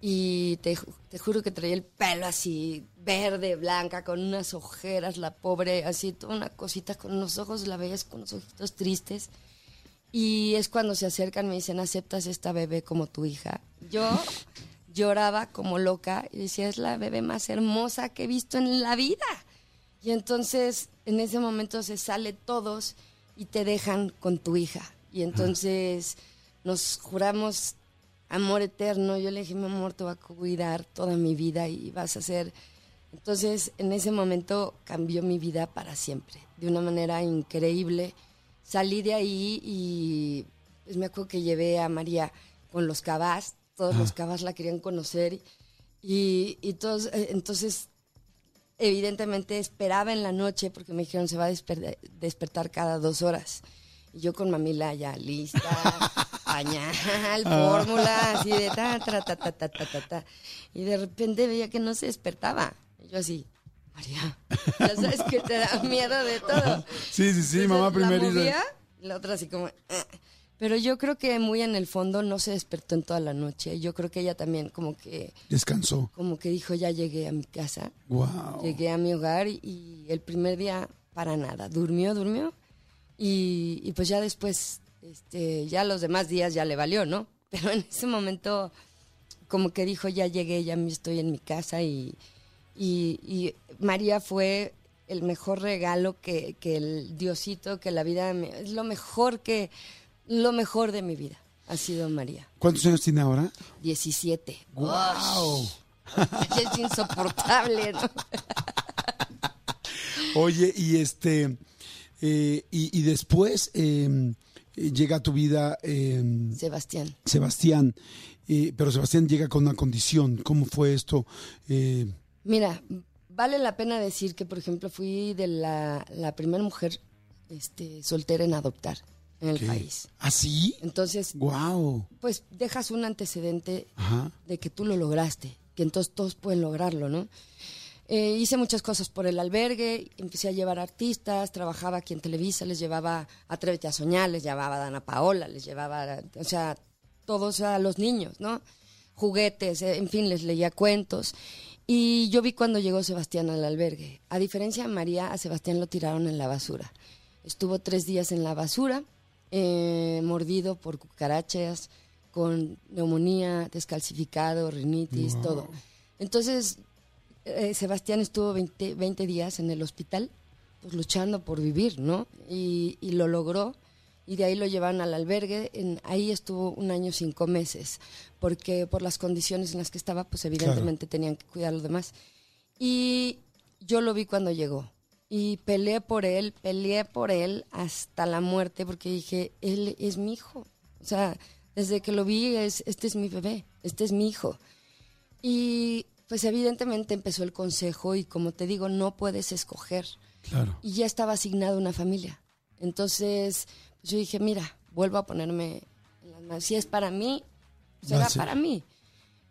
y te, ju- te juro que traía el pelo así verde, blanca, con unas ojeras, la pobre, así toda una cosita con unos ojos, la veías con unos ojitos tristes. Y es cuando se acercan me dicen, ¿aceptas esta bebé como tu hija? Yo lloraba como loca y decía, es la bebé más hermosa que he visto en la vida. Y entonces en ese momento se sale todos y te dejan con tu hija. Y entonces nos juramos amor eterno. Yo le dije, mi amor, te va a cuidar toda mi vida y vas a ser... Entonces en ese momento cambió mi vida para siempre, de una manera increíble. Salí de ahí y pues, me acuerdo que llevé a María con los cabás, todos los cabás la querían conocer y, y todos, eh, entonces evidentemente esperaba en la noche porque me dijeron se va a desper- despertar cada dos horas. Y yo con mamila ya lista, pañal, fórmula, así de ta, ta, ta, ta, ta, ta, ta, ta. Y de repente veía que no se despertaba. Y yo así, María, ya sabes que te da miedo de todo. Sí, sí, sí, Entonces, mamá la primero movía, y la otra así como... "Ah". Pero yo creo que muy en el fondo no se despertó en toda la noche. Yo creo que ella también como que Descansó. como que dijo, ya llegué a mi casa, Wow. llegué a mi hogar y, y el primer día para nada, durmió, durmió y, y pues ya después, este, ya los demás días ya le valió, ¿no? Pero en ese momento como que dijo, ya llegué, ya me estoy en mi casa y, y, y María fue el mejor regalo que, que el Diosito, que la vida, me- es lo mejor que, lo mejor de mi vida ha sido María. ¿Cuántos años tiene ahora? 17. Wow. Es insoportable, ¿no? Oye, y este, eh, y, y después eh, eh, llega a tu vida eh, Sebastián. Sebastián, eh, pero Sebastián llega con una condición. ¿Cómo fue esto? Mira, vale la pena decir que, por ejemplo, fui de la, la primera mujer este, soltera en adoptar en el ¿qué? país. ¿Así? Entonces, Wow. pues dejas un antecedente Ajá. de que tú lo lograste, que entonces todos pueden lograrlo, ¿no? Eh, hice muchas cosas por el albergue, empecé a llevar artistas, trabajaba aquí en Televisa, les llevaba Atrévete a Soñar, les llevaba a Dana Paola, les llevaba, o sea, todos a los niños, ¿no? Juguetes, eh, en fin, les leía cuentos. Y yo vi cuando llegó Sebastián al albergue. A diferencia de María, a Sebastián lo tiraron en la basura. Estuvo tres días en la basura, eh, mordido por cucarachas, con neumonía, descalcificado, rinitis, todo. Entonces, eh, Sebastián estuvo 20, 20 días en el hospital, pues luchando por vivir, ¿no? Y, y lo logró. Y de ahí lo llevaron al albergue. En, ahí estuvo un año cinco meses, porque por las condiciones en las que estaba, pues evidentemente tenían que cuidar a los demás. Y yo lo vi cuando llegó. Y peleé por él, peleé por él hasta la muerte, porque dije, él es mi hijo. O sea, desde que lo vi, es, este es mi bebé, este es mi hijo. Y pues evidentemente empezó el consejo y como te digo, no puedes escoger. Claro. Y ya estaba asignada una familia. Entonces, yo dije, mira, vuelvo a ponerme en las manos. Si es para mí, será Va a ser. para mí.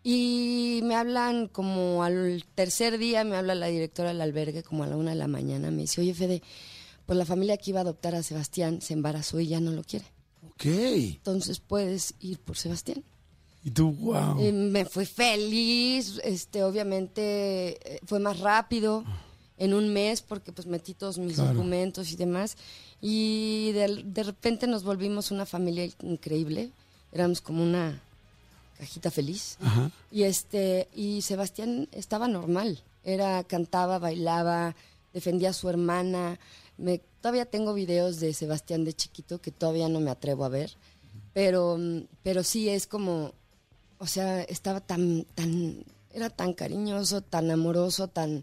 Y me hablan como al tercer día, me habla la directora del albergue como a la una de la mañana. Me dice, oye, Fede, pues la familia que iba a adoptar a Sebastián se embarazó y ya no lo quiere. Ok. Entonces puedes ir por Sebastián. Y tú, wow. Eh, me fui feliz, este, obviamente eh, fue más rápido en un mes porque pues metí todos mis Claro. documentos y demás y de, de repente nos volvimos una familia increíble, éramos como una cajita feliz. Ajá. y este y Sebastián estaba normal, era cantaba, bailaba, defendía a su hermana, me todavía tengo videos de Sebastián de chiquito que todavía no me atrevo a ver, pero mm, pero sí es como o sea, estaba tan, tan, era tan cariñoso, tan amoroso, tan...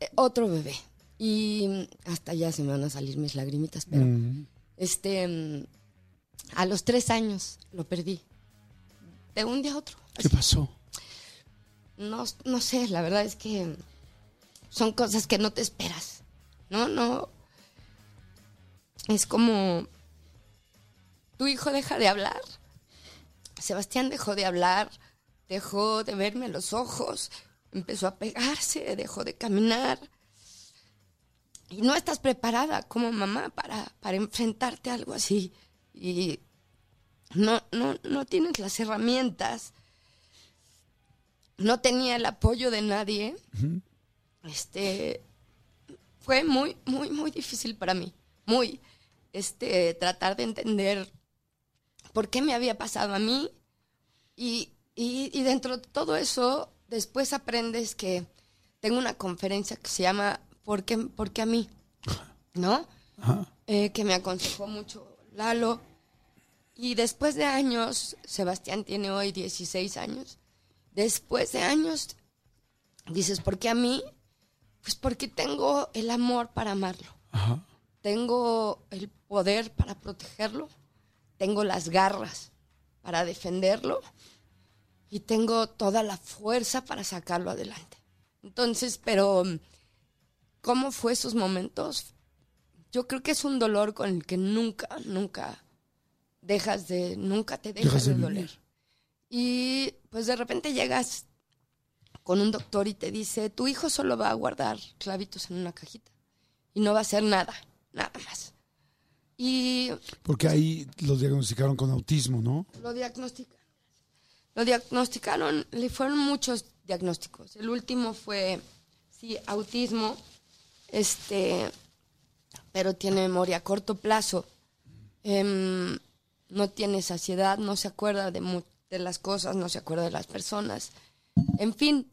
eh, otro bebé. Y mm, hasta ya se me van a salir mis lagrimitas, pero Mm. este, mm, a los tres años lo perdí. De un día a otro. ¿Qué pasó? No, no sé, la verdad es que son cosas que no te esperas. No, no. Es como tu hijo deja de hablar. Sebastián dejó de hablar, dejó de verme los ojos, empezó a pegarse, dejó de caminar. Y no estás preparada como mamá para, para enfrentarte a algo así. Y no, no, no tienes las herramientas no tenía el apoyo de nadie. Este fue muy, muy, muy difícil para mí. Muy. Este, tratar de entender por qué me había pasado a mí. Y, y- y dentro de todo eso, después aprendes que tengo una conferencia que se llama ¿Por qué, por qué a mí? ¿No? Eh, que me aconsejó mucho Lalo. Y después de años, Sebastián tiene hoy 16 años, después de años, dices, ¿por qué a mí? Pues porque tengo el amor para amarlo. Ajá. Tengo el poder para protegerlo. Tengo las garras para defenderlo. Y tengo toda la fuerza para sacarlo adelante. Entonces, pero, ¿cómo fue esos momentos? Yo creo que es un dolor con el que nunca, nunca dejas de, nunca te dejas, Dejas de doler. Y pues de repente llegas con un doctor y te dice, tu hijo solo va a guardar clavitos en una cajita y no va a hacer nada, nada más. Y Porque ahí lo diagnosticaron con autismo, ¿no? lo diagnosticaron. Lo diagnosticaron, le fueron muchos diagnósticos. El último fue, sí, autismo, este, pero tiene memoria a corto plazo. Em, no tiene saciedad, no se acuerda de, mu- de las cosas, no se acuerda de las personas. En fin,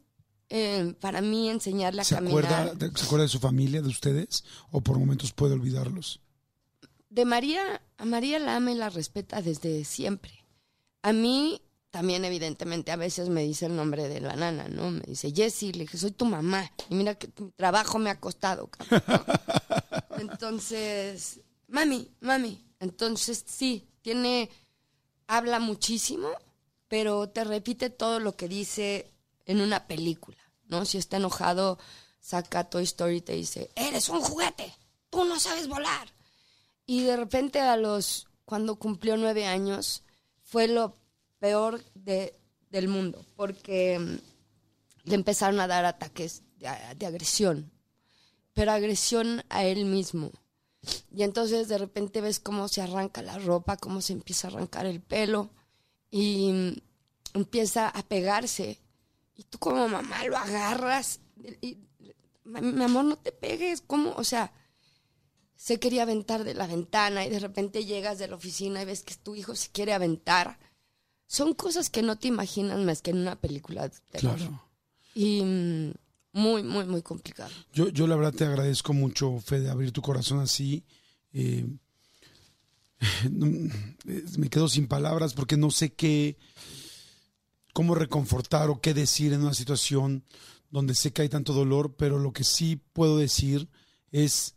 em, para mí enseñarle a ¿Se caminar. acuerda, de, ¿Se acuerda de su familia, de ustedes? ¿O por momentos puede olvidarlos? de María, a María la ama y la respeta desde siempre. A mí también, evidentemente, a veces me dice el nombre de la nana, ¿no? Me dice, Jessie, le dije, soy tu mamá. Y mira que tu trabajo me ha costado, cabrón, ¿no? Entonces, mami, mami. Entonces, sí, tiene, habla muchísimo, pero te repite todo lo que dice en una película, ¿no? Si está enojado, saca Toy Story y te dice, eres un juguete, tú no sabes volar. Y de repente a los, cuando cumplió nueve años, fue lo peor de, del mundo, porque mm, le empezaron a dar ataques de, agresión, pero agresión a él mismo. Y entonces de repente ves cómo se arranca la ropa, cómo se empieza a arrancar el pelo y mm, empieza a pegarse. Y tú como mamá lo agarras mi amor, no te pegues, ¿cómo? O sea, se quería aventar de la ventana y de repente llegas de la oficina y ves que tu hijo se quiere aventar. Son cosas que no te imaginas más que en una película de. Claro. Y mm, muy, muy, muy complicado. Yo, yo la verdad te agradezco mucho, Fede, abrir tu corazón así. Eh, me quedo sin palabras porque no sé qué, cómo reconfortar o qué decir en una situación donde sé que hay tanto dolor, pero lo que sí puedo decir es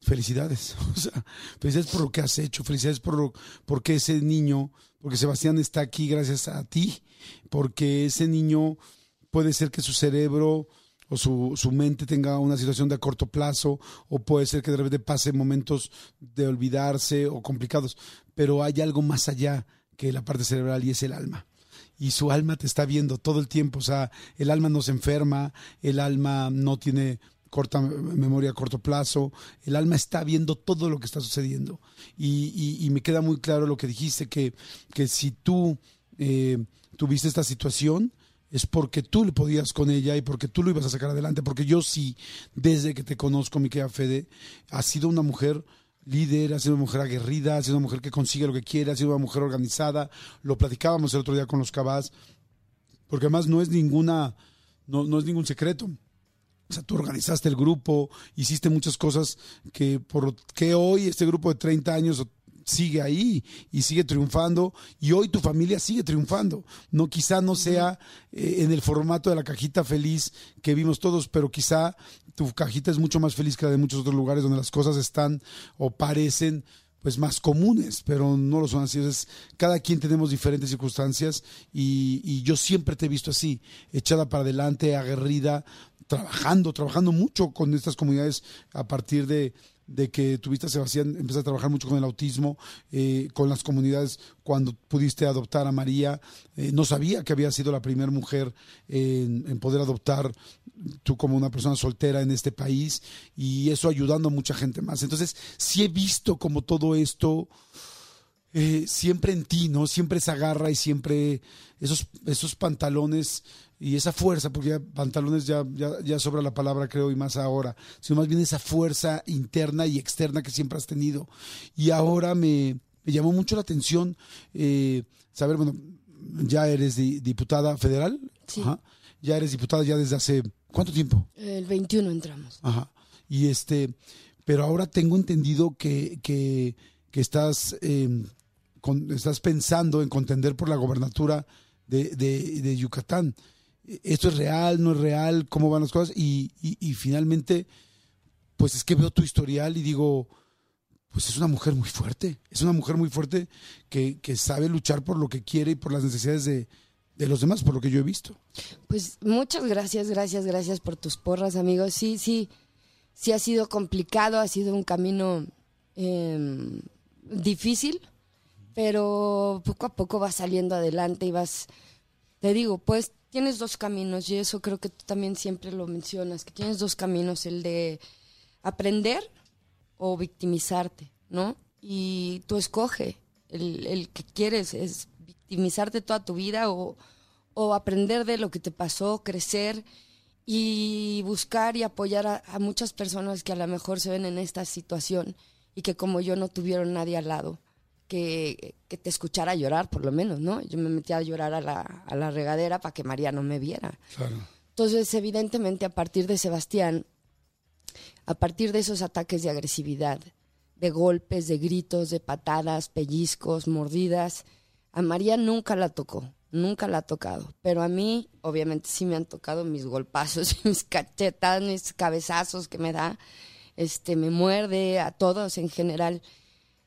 felicidades. O sea, felicidades por lo que has hecho, felicidades por lo, porque ese niño, porque Sebastián está aquí gracias a ti, porque ese niño puede ser que su cerebro o su, su mente tenga una situación de corto plazo, o puede ser que de repente pase momentos de olvidarse o complicados, pero hay algo más allá que la parte cerebral y es el alma. Y su alma te está viendo todo el tiempo, o sea, el alma no se enferma, el alma no tiene corta memoria a corto plazo. El alma está viendo todo lo que está sucediendo. Y, y- y me queda muy claro lo que dijiste, que, que si tú eh, tuviste esta situación, es porque tú le podías con ella y porque tú lo ibas a sacar adelante. Porque yo sí, desde que te conozco, mi querida Fede, has sido una mujer líder, has sido una mujer aguerrida, has sido una mujer que consigue lo que quiere, has sido una mujer organizada. Lo platicábamos el otro día con los cabás, porque además no es ninguna, no, no es ningún secreto. O sea, tú organizaste el grupo, hiciste muchas cosas que por que hoy este grupo de 30 años sigue ahí y sigue triunfando y hoy tu familia sigue triunfando. No quizá no sea eh, en el formato de la cajita feliz que vimos todos, pero quizá tu cajita es mucho más feliz que la de muchos otros lugares donde las cosas están o parecen pues más comunes, pero no lo son así. Cada quien tenemos diferentes circunstancias y, y yo siempre te he visto así, echada para adelante, aguerrida, trabajando, trabajando mucho con estas comunidades a partir de, de que tuviste a Sebastián, empezaste a trabajar mucho con el autismo, eh, con las comunidades cuando pudiste adoptar a María. Eh, no sabía que había sido la primera mujer en, poder adoptar tú como una persona soltera en este país y eso ayudando a mucha gente más. Entonces, sí he visto como todo esto eh, siempre en ti, ¿no? Siempre esa garra y siempre esos, esos pantalones y esa fuerza, porque ya pantalones ya, ya, ya sobra la palabra, creo, y más ahora, sino más bien esa fuerza interna y externa que siempre has tenido. Y ahora me, me llamó mucho la atención eh, saber, bueno, ya eres di- diputada federal, Sí. Ajá. ya eres diputada ya desde hace, ¿cuánto tiempo? El 21 entramos. Ajá. Y este, pero ahora tengo entendido que, que, que estás, eh, con- estás pensando en contender por la gobernatura de, de- de Yucatán. ¿Esto es real? ¿No es real? ¿Cómo van las cosas? Y, y- finalmente, pues es que veo tu historial y digo, pues es una mujer muy fuerte. Es una mujer muy fuerte que, que sabe luchar por lo que quiere y por las necesidades de, de los demás, por lo que yo he visto. Pues muchas gracias, gracias, gracias por tus porras, amigos. Sí, sí, sí ha sido complicado, ha sido un camino eh, difícil, pero poco a poco vas saliendo adelante y vas, te digo, pues tienes dos caminos y eso creo que tú también siempre lo mencionas, que tienes dos caminos, el de aprender o victimizarte, ¿no? Y tú escoge el, que quieres, es victimizarte toda tu vida o, o aprender de lo que te pasó, crecer y buscar y apoyar a, a muchas personas que a lo mejor se ven en esta situación y que como yo no tuvieron nadie al lado que, que te escuchara llorar, por lo menos, ¿no? Yo me metí a llorar a la, a la regadera para que María no me viera. Claro. Entonces, evidentemente, a partir de Sebastián, a partir de esos ataques de agresividad, de golpes, de gritos, de patadas, pellizcos, mordidas, a María nunca la tocó, nunca la ha tocado. Pero a mí, obviamente, sí me han tocado mis golpazos, mis cachetadas, mis cabezazos que me da, este, me muerde a todos en general.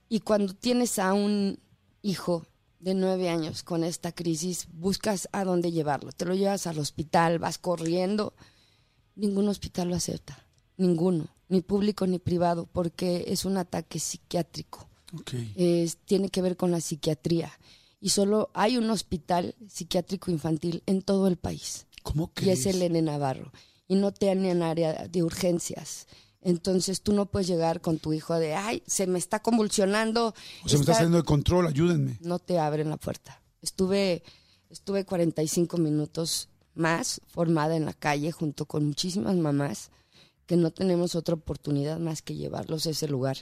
Y cuando tienes a un hijo de nueve años con esta crisis, buscas a dónde llevarlo. Te lo llevas al hospital, vas corriendo. Ningún hospital lo acepta, ninguno, ni público ni privado, porque es un ataque psiquiátrico. Ok. Es- tiene que ver con la psiquiatría. Y solo hay un hospital psiquiátrico infantil en todo el país ¿Cómo y crees? es el N Navarro. Y no tienen área de urgencias. Entonces tú no puedes llegar con tu hijo de, ay, se me está convulsionando. O sea, me está está-". saliendo de control, ayúdenme. No te abren la puerta. Estuve, estuve 45 minutos más formada en la calle junto con muchísimas mamás que no tenemos otra oportunidad más que llevarlos a ese lugar.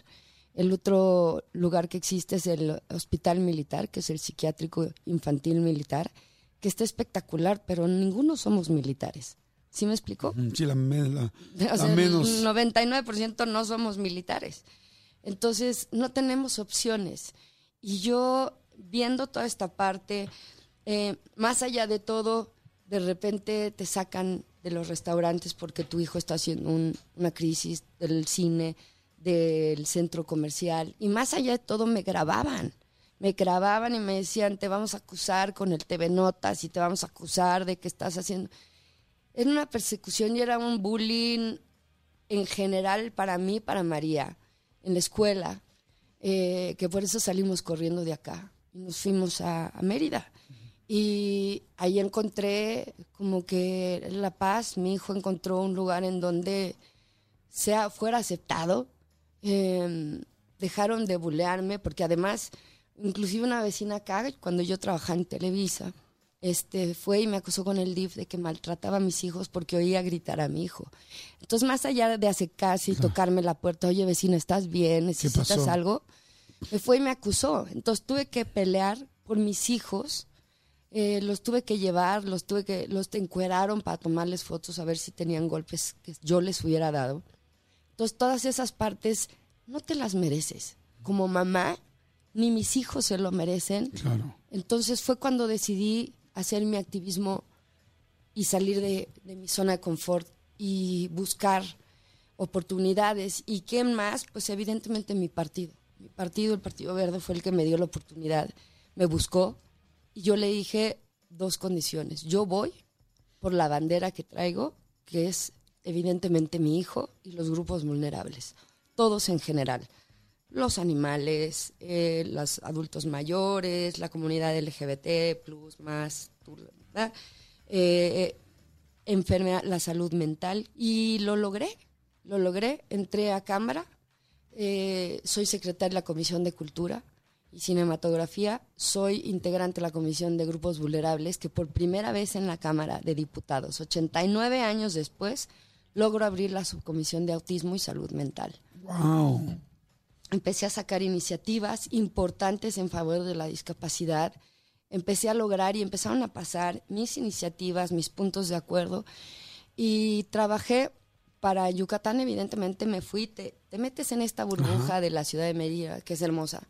El otro lugar que existe es el Hospital Militar, que es el Psiquiátrico Infantil Militar, que está espectacular, pero ninguno somos militares. ¿Sí me explico? Sí, la, la- O la sea, menos. El 99% no somos militares. Entonces, no tenemos opciones. Y yo, viendo toda esta parte, eh, más allá de todo, de repente te sacan de los restaurantes porque tu hijo está haciendo un- una crisis del cine, del centro comercial. Y más allá de todo, me grababan. Me grababan y me decían, te vamos a acusar con el TV Notas y te vamos a acusar de que estás haciendo era una persecución y era un bullying en general para mí, para María, en la escuela, eh, que por eso salimos corriendo de acá y nos fuimos a, Mérida. Y ahí encontré como que La Paz, mi hijo encontró un lugar en donde sea, fuera aceptado. Eh, dejaron de bulearme porque además, inclusive una vecina acá, cuando yo trabajaba en Televisa, este, fue y me acusó con el DIF de que maltrataba a mis hijos porque oía gritar a mi hijo. Entonces, más allá de acercarse y tocarme la puerta, oye vecina, ¿estás bien? ¿Necesitas algo? Me fue y me acusó. Entonces tuve que pelear por mis hijos. Eh, los tuve que llevar, los tuve que, los encueraron para tomarles fotos a ver si tenían golpes que yo les hubiera dado. Entonces todas esas partes no te las mereces. Como mamá, ni mis hijos se lo merecen. Claro. Entonces fue cuando decidí hacer mi activismo y salir de, mi zona de confort y buscar oportunidades. ¿Y quién más? Pues evidentemente mi partido. Mi partido, el Partido Verde, fue el que me dio la oportunidad. Me buscó y yo le dije dos condiciones. Yo voy por la bandera que traigo, que es evidentemente mi hijo y los grupos vulnerables. Todos en general los animales, eh, los adultos mayores, la comunidad LGBT, plus, más. Eh, enfermedad, la salud mental. Y lo logré, lo logré. Entré a Cámara, eh, soy secretaria de la Comisión de Cultura y Cinematografía, soy integrante de la Comisión de Grupos Vulnerables, que por primera vez en la Cámara de Diputados, 89 años después, logro abrir la subcomisión de autismo y salud mental Wow. Empecé a sacar iniciativas importantes en favor de la discapacidad. Empecé a lograr y empezaron a pasar mis iniciativas, mis puntos de acuerdo. Y trabajé para Yucatán, evidentemente me fui, te, te metes en esta burbuja de la ciudad de Mérida, que es hermosa.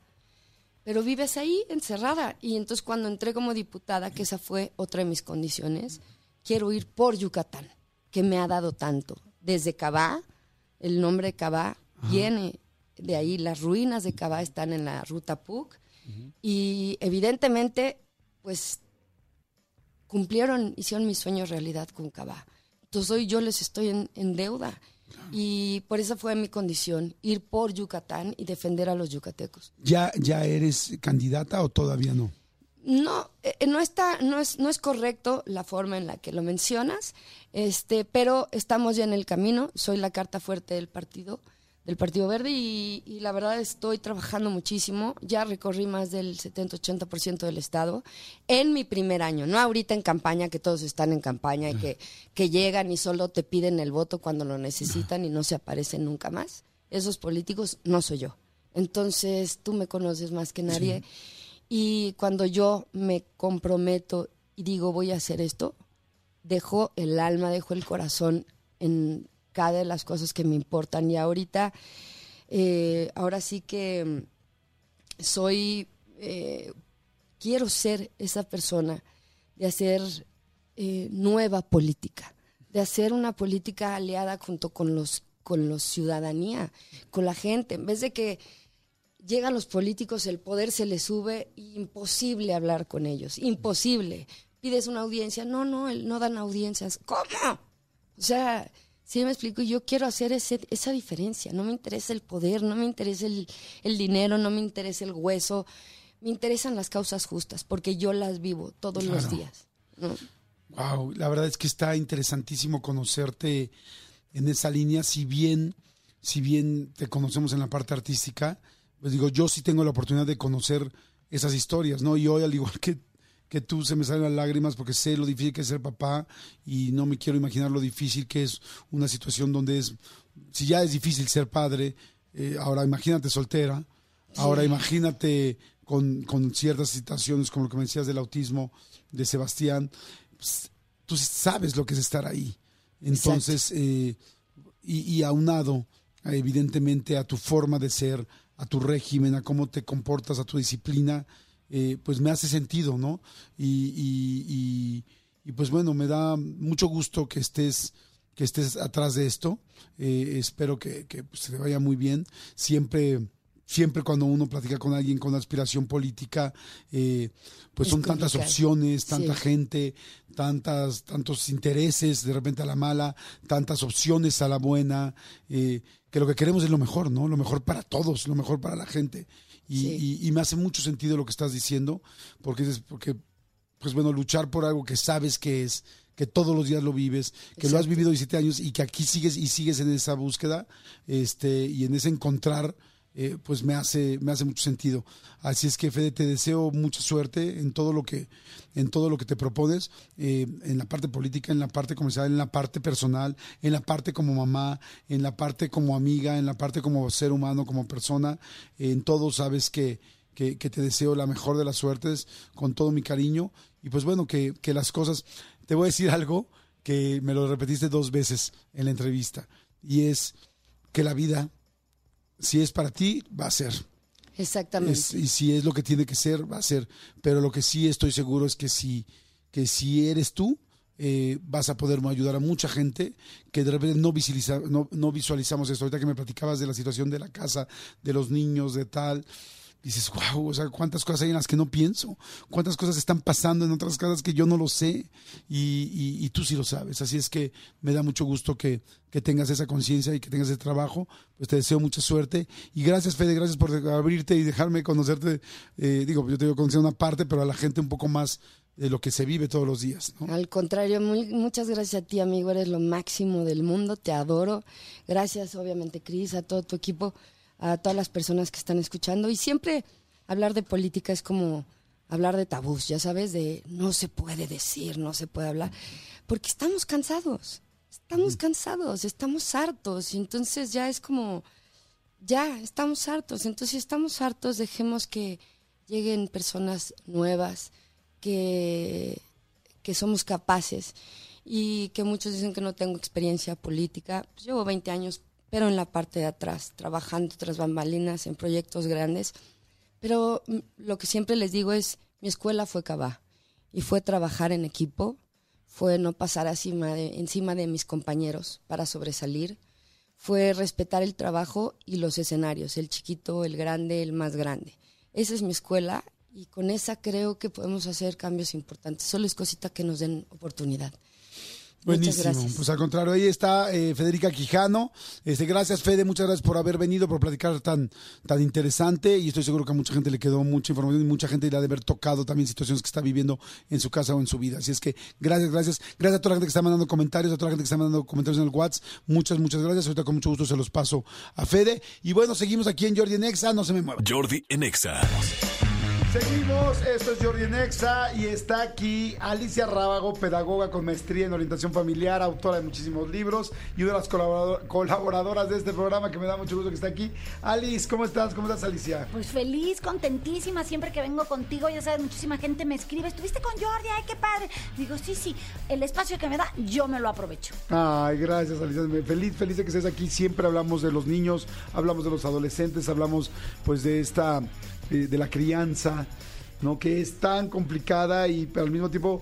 Pero vives ahí encerrada. Y entonces cuando entré como diputada, que esa fue otra de mis condiciones, quiero ir por Yucatán, que me ha dado tanto. Desde Cabá, el nombre de Cabá viene de ahí, las ruinas de Cabá están en la ruta PUC. Y evidentemente, pues cumplieron, hicieron mis sueños realidad con Cabá. Entonces hoy yo les estoy en, en deuda. Y por esa fue mi condición, ir por Yucatán y defender a los yucatecos. ¿Ya, ¿Ya eres candidata o todavía no? No, eh, no está, no es, no es correcto la forma en la que lo mencionas, este, pero estamos ya en el camino. Soy la carta fuerte del partido, del Partido Verde, y, y la verdad estoy trabajando muchísimo. Ya recorrí más del 70-80% del estado en mi primer año, no ahorita en campaña, que todos están en campaña y que, que llegan y solo te piden el voto cuando lo necesitan y no se aparecen nunca más. Esos políticos no soy yo. Entonces tú me conoces más que nadie. Y cuando yo me comprometo y digo voy a hacer esto, dejo el alma, dejo el corazón en cada de las cosas que me importan. Y ahorita, eh, ahora sí que mm, soy, eh, quiero ser esa persona de hacer eh, nueva política, de hacer una política aliada junto con los con los ciudadanía, con la gente, en vez de que llegan los políticos, el poder se les sube, imposible hablar con ellos, imposible. Pides una audiencia, no, no, no dan audiencias. ¿Cómo? O sea, sí me explico, yo quiero hacer ese- esa diferencia. No me interesa el poder, no me interesa el, el dinero, no me interesa el hueso. Me interesan las causas justas, porque yo las vivo todos los días. ¿no? Wow, la verdad es que está interesantísimo conocerte en esa línea, si bien, si bien te conocemos en la parte artística, pues digo, yo sí tengo la oportunidad de conocer esas historias, ¿no? Y hoy, al igual que, que tú, se me salen las lágrimas porque sé lo difícil que es ser papá y no me quiero imaginar lo difícil que es una situación donde es, si ya es difícil ser padre, eh, ahora imagínate soltera, ahora imagínate con, con ciertas situaciones como lo que me decías del autismo de Sebastián, pues, tú sabes lo que es estar ahí. Entonces, eh, y, y aunado, evidentemente, a tu forma de ser, a tu régimen, a cómo te comportas, a tu disciplina, eh, pues me hace sentido, ¿no? Y, y- y- y, pues bueno, me da mucho gusto que estés que estés atrás de esto. Eh, espero que, que, pues, se te vaya muy bien. Siempre, siempre cuando uno platica con alguien con aspiración política, eh, pues Es son tantas opciones, tanta Sí. gente, tantas, tantos intereses de repente a la mala, tantas opciones a la buena, eh, que lo que queremos es lo mejor, ¿no? Lo mejor para todos, lo mejor para la gente. Y, Sí. y- y me hace mucho sentido lo que estás diciendo, porque, es- porque pues bueno, luchar por algo que sabes que es, que todos los días lo vives, que lo has vivido 17 años y que aquí sigues y sigues en esa búsqueda este, y en ese encontrar. Eh, pues me hace, me hace mucho sentido. Así es que, Fede, te deseo mucha suerte en todo lo que, en todo lo que te propones, eh, en la parte política, en la parte comercial, en la parte personal, en la parte como mamá, en la parte como amiga, en la parte como ser humano, como persona. En todo sabes que, que, que te deseo la mejor de las suertes, con todo mi cariño. Y pues bueno, que, que las cosas. Te voy a decir algo que me lo repetiste dos veces en la entrevista. Y es que la vida, si es para ti, va a ser. Exactamente. Es- y si es lo que tiene que ser, va a ser. Pero lo que sí estoy seguro es que si, que si eres tú, eh, vas a poder ayudar a mucha gente que de repente no, visualiza- no, no visualizamos esto. Ahorita que me platicabas de la situación de la casa, de los niños, de tal. Dices, wow, o sea, cuántas cosas hay en las que no pienso, cuántas cosas están pasando en otras casas que yo no lo sé y, y- tú sí lo sabes. Así es que me da mucho gusto que, que tengas esa conciencia y que tengas ese trabajo. Pues te deseo mucha suerte y gracias, Fede, gracias por abrirte y dejarme conocerte. eh, digo, yo te digo conocer una parte, pero a la gente un poco más de lo que se vive todos los días. ¿no? Al contrario, muy- muchas gracias a ti, amigo. Eres lo máximo del mundo. Te adoro. Gracias, obviamente, Cris, a todo tu equipo, a todas las personas que están escuchando. Y siempre hablar de política es como hablar de tabús, ya sabes, de no se puede decir, no se puede hablar, porque estamos cansados. Estamos cansados, estamos hartos. Y entonces ya es como, ya, estamos hartos. Entonces, si estamos hartos, dejemos que lleguen personas nuevas, que, que somos capaces y que muchos dicen que no tengo experiencia política. Pues llevo 20 años, pero en la parte de atrás, trabajando tras bambalinas en proyectos grandes. Pero mm, lo que siempre les digo es, mi escuela fue Cabá y fue trabajar en equipo, fue no pasar encima de, mis compañeros para sobresalir, fue respetar el trabajo y los escenarios, el chiquito, el grande, el más grande. Esa es mi escuela y con esa creo que podemos hacer cambios importantes. Solo es cosita que nos den oportunidad. Buenísimo. Pues al contrario, ahí está eh, Federica Quijano. Este, gracias, Fede, muchas gracias por haber venido, por platicar tan, tan interesante. Y estoy seguro que a mucha gente le quedó mucha información y mucha gente le ha de haber tocado también situaciones que está viviendo en su casa o en su vida. Así es que gracias, gracias. Gracias a toda la gente que está mandando comentarios, a toda la gente que está mandando comentarios en el WhatsApp. Muchas, muchas gracias. Ahorita con mucho gusto se los paso a Fede. Y bueno, seguimos aquí en Jordi Nexa. No se me mueva. Jordi en Exa. Seguimos, esto es Jordi Nexa y está aquí Alicia Rábago, pedagoga con maestría en orientación familiar, autora de muchísimos libros y una de las colaborador- colaboradoras de este programa que me da mucho gusto que está aquí. Alice, ¿cómo estás? ¿Cómo estás, Alicia? Pues feliz, contentísima, siempre que vengo contigo, ya sabes, muchísima gente me escribe, ¿estuviste con Jordi? ¡Ay, qué padre! Digo, sí, sí, el espacio que me da, yo me lo aprovecho. Ay, gracias, Alicia. Feliz, feliz de que estés aquí. Siempre hablamos de los niños, hablamos de los adolescentes, hablamos pues de esta, de la crianza, ¿no? Que es tan complicada y al mismo tiempo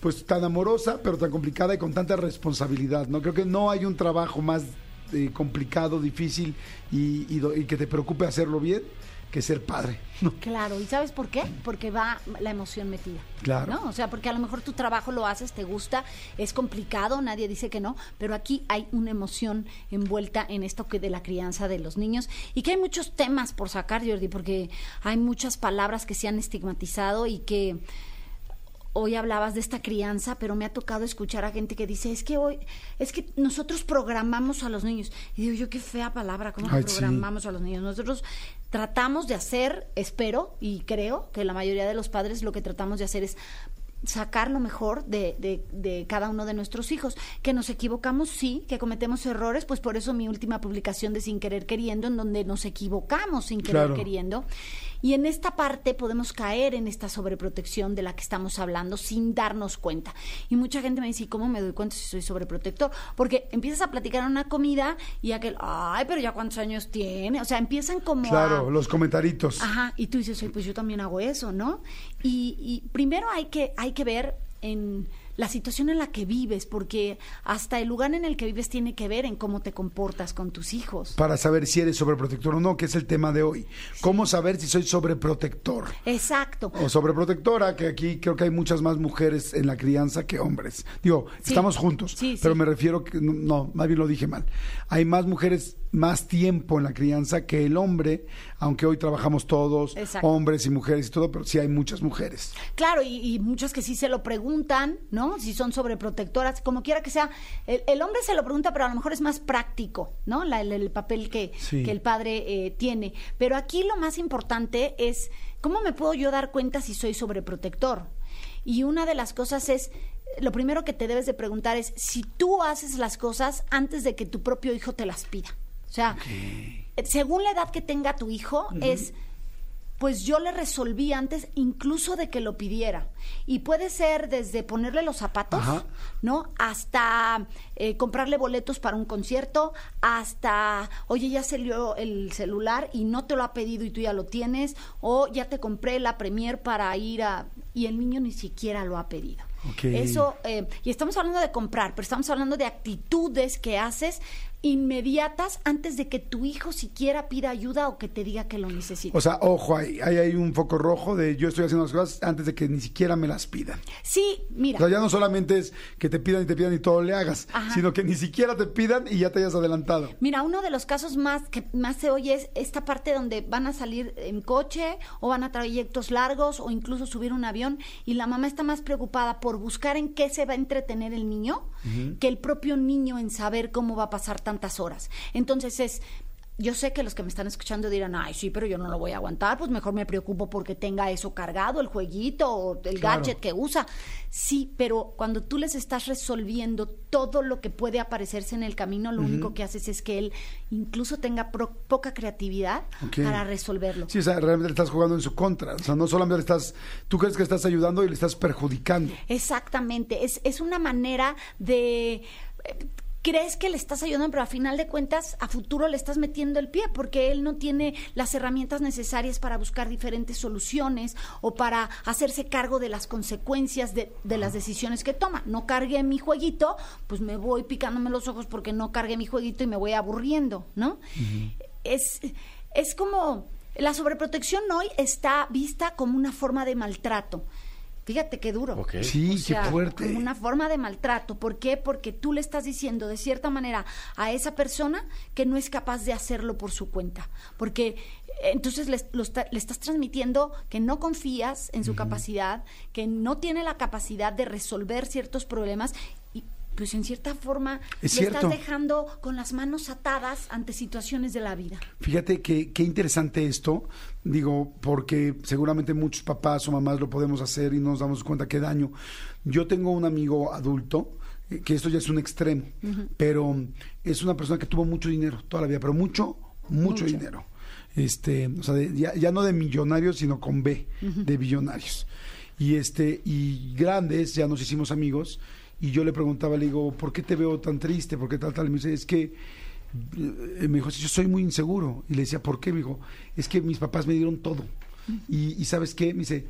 pues tan amorosa, pero tan complicada y con tanta responsabilidad, ¿no? Creo que no hay un trabajo más eh, complicado, difícil y, y y que te preocupe hacerlo bien que ser padre, ¿no? Claro, ¿y sabes por qué? Porque va la emoción metida. Claro. ¿No? O sea, porque a lo mejor tu trabajo lo haces, te gusta, es complicado, nadie dice que no, pero aquí hay una emoción envuelta en esto que de la crianza de los niños y que hay muchos temas por sacar, Jordi, porque hay muchas palabras que se han estigmatizado y que hoy hablabas de esta crianza, pero me ha tocado escuchar a gente que dice, es que hoy, es que nosotros programamos a los niños. Y digo yo, qué fea palabra, ¿cómo Ay, programamos a los niños? Nosotros tratamos de hacer, espero y creo que la mayoría de los padres lo que tratamos de hacer es sacar lo mejor de, de- de cada uno de nuestros hijos. Que nos equivocamos, sí, que cometemos errores, pues por eso mi última publicación de Sin Querer Queriendo, en donde nos equivocamos sin querer Claro. queriendo. Y en esta parte podemos caer en esta sobreprotección de la que estamos hablando sin darnos cuenta. Y mucha gente me dice, ¿y cómo me doy cuenta si soy sobreprotector? Porque empiezas a platicar una comida y aquel, ay, pero ya cuántos años tiene. O sea, empiezan como a... Claro, los comentaritos. Ajá, y tú dices, "Oye, pues yo también hago eso, ¿no? Y, y primero hay que, hay que ver en la situación en la que vives, porque hasta el lugar en el que vives tiene que ver en cómo te comportas con tus hijos. Para saber si eres sobreprotector o no, que es el tema de hoy. ¿Cómo saber si soy sobreprotector? Exacto. o sobreprotectora, que aquí creo que hay muchas más mujeres en la crianza que hombres. Digo, Sí. estamos juntos, Sí, pero me refiero que no, más bien lo dije mal. Hay más mujeres más tiempo en la crianza que el hombre, aunque hoy trabajamos todos, Exacto. hombres y mujeres y todo, pero sí hay muchas mujeres. Claro, y, y muchos que sí se lo preguntan, ¿no? Si son sobreprotectoras, como quiera que sea. El, el hombre se lo pregunta, pero a lo mejor es más práctico, ¿no? La- el, el papel que, Sí. que el padre eh, tiene. Pero aquí lo más importante es, ¿cómo me puedo yo dar cuenta si soy sobreprotector? Y una de las cosas es, lo primero que te debes de preguntar es si tú haces las cosas antes de que tu propio hijo te las pida. O sea, según la edad que tenga tu hijo, es pues yo le resolví antes incluso de que lo pidiera. Y puede ser desde ponerle los zapatos, Ajá. ¿no? Hasta eh, comprarle boletos para un concierto, hasta, oye, ya salió el celular y no te lo ha pedido y tú ya lo tienes, o ya te compré la premier para ir a... y el niño ni siquiera lo ha pedido. Eso, eh, y estamos hablando de comprar, pero estamos hablando de actitudes que haces inmediatas antes de que tu hijo siquiera pida ayuda o que te diga que lo necesita. O sea, ojo, ahí ahí hay un foco rojo de yo estoy haciendo las cosas antes de que ni siquiera me las pidan. sí, mira. O sea, ya no solamente es que te pidan y te pidan y todo le hagas, Ajá. sino que ni siquiera te pidan y ya te hayas adelantado. Mira, uno de los casos más que más se oye es esta parte donde van a salir en coche o van a trayectos largos o incluso subir un avión y la mamá está más preocupada por buscar en qué se va a entretener el niño que el propio niño en saber cómo va a pasar tantas horas. Entonces es yo sé que los que me están escuchando dirán, ay, sí, pero yo no lo voy a aguantar, pues mejor me preocupo porque tenga eso cargado, el jueguito o el Claro. gadget que usa. Sí, pero cuando tú les estás resolviendo todo lo que puede aparecerse en el camino, lo único que haces es que él incluso tenga pro- poca creatividad para resolverlo. Sí, o sea, realmente le estás jugando en su contra. O sea, no solamente le estás, tú crees que estás ayudando y le estás perjudicando. Exactamente, es, es una manera de... Crees que le estás ayudando, pero a final de cuentas, a futuro le estás metiendo el pie, porque él no tiene las herramientas necesarias para buscar diferentes soluciones o para hacerse cargo de las consecuencias de, de las decisiones que toma. No cargué mi jueguito, pues me voy picándome los ojos porque no cargué mi jueguito y me voy aburriendo, ¿no? es, es como la sobreprotección hoy está vista como una forma de maltrato. Fíjate qué duro. Sí, O qué fuerte. Como una forma de maltrato. ¿Por qué? Porque tú le estás diciendo de cierta manera a esa persona que no es capaz de hacerlo por su cuenta. Porque eh, entonces le, lo está- le estás transmitiendo que no confías en su capacidad, que no tiene la capacidad de resolver ciertos problemas pues en cierta forma Es cierto. estás dejando con las manos atadas ante situaciones de la vida. Fíjate que qué interesante esto, digo, porque seguramente muchos papás o mamás lo podemos hacer y no nos damos cuenta qué daño. Yo tengo un amigo adulto, eh, que esto ya es un extremo, pero es una persona que tuvo mucho dinero toda la vida, pero mucho, mucho, dinero. Este, o sea, de- ya, ya no de millonarios, sino con B, de billonarios. Y este, y grandes, ya nos hicimos amigos, y yo le preguntaba, le digo, ¿por qué te veo tan triste? ¿Por qué tal, tal? Y me dice, es que eh, me dijo, "Sí, yo soy muy inseguro. Y le decía, ¿por qué? Me dijo, es que mis papás me dieron todo. Y, y ¿sabes qué? Me dice,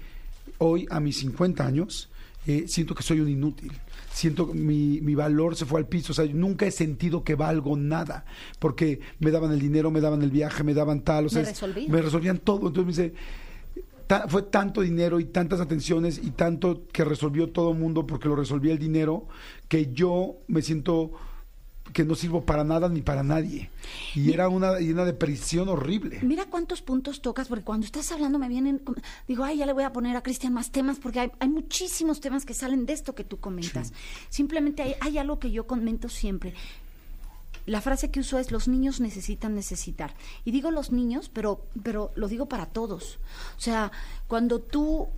hoy a mis 50 años, eh, siento que soy un inútil. Siento que mi, mi valor se fue al piso. O sea, yo nunca he sentido que valgo nada. Porque me daban el dinero, me daban el viaje, me daban tal. O sea, Me es- resolvían. me resolvían todo. Entonces me dice, ta- fue tanto dinero y tantas atenciones y tanto que resolvió todo el mundo porque lo resolvía el dinero, que yo me siento que no sirvo para nada ni para nadie. Y era una, y una depresión horrible. Mira cuántos puntos tocas, porque cuando estás hablando me vienen, digo, ay, ya le voy a poner a Cristian más temas, porque hay, hay muchísimos temas que salen de esto que tú comentas. Simplemente hay, hay algo que yo comento siempre. La frase que uso es los niños necesitan necesitar. Y digo los niños, pero, pero lo digo para todos. O sea, cuando tú,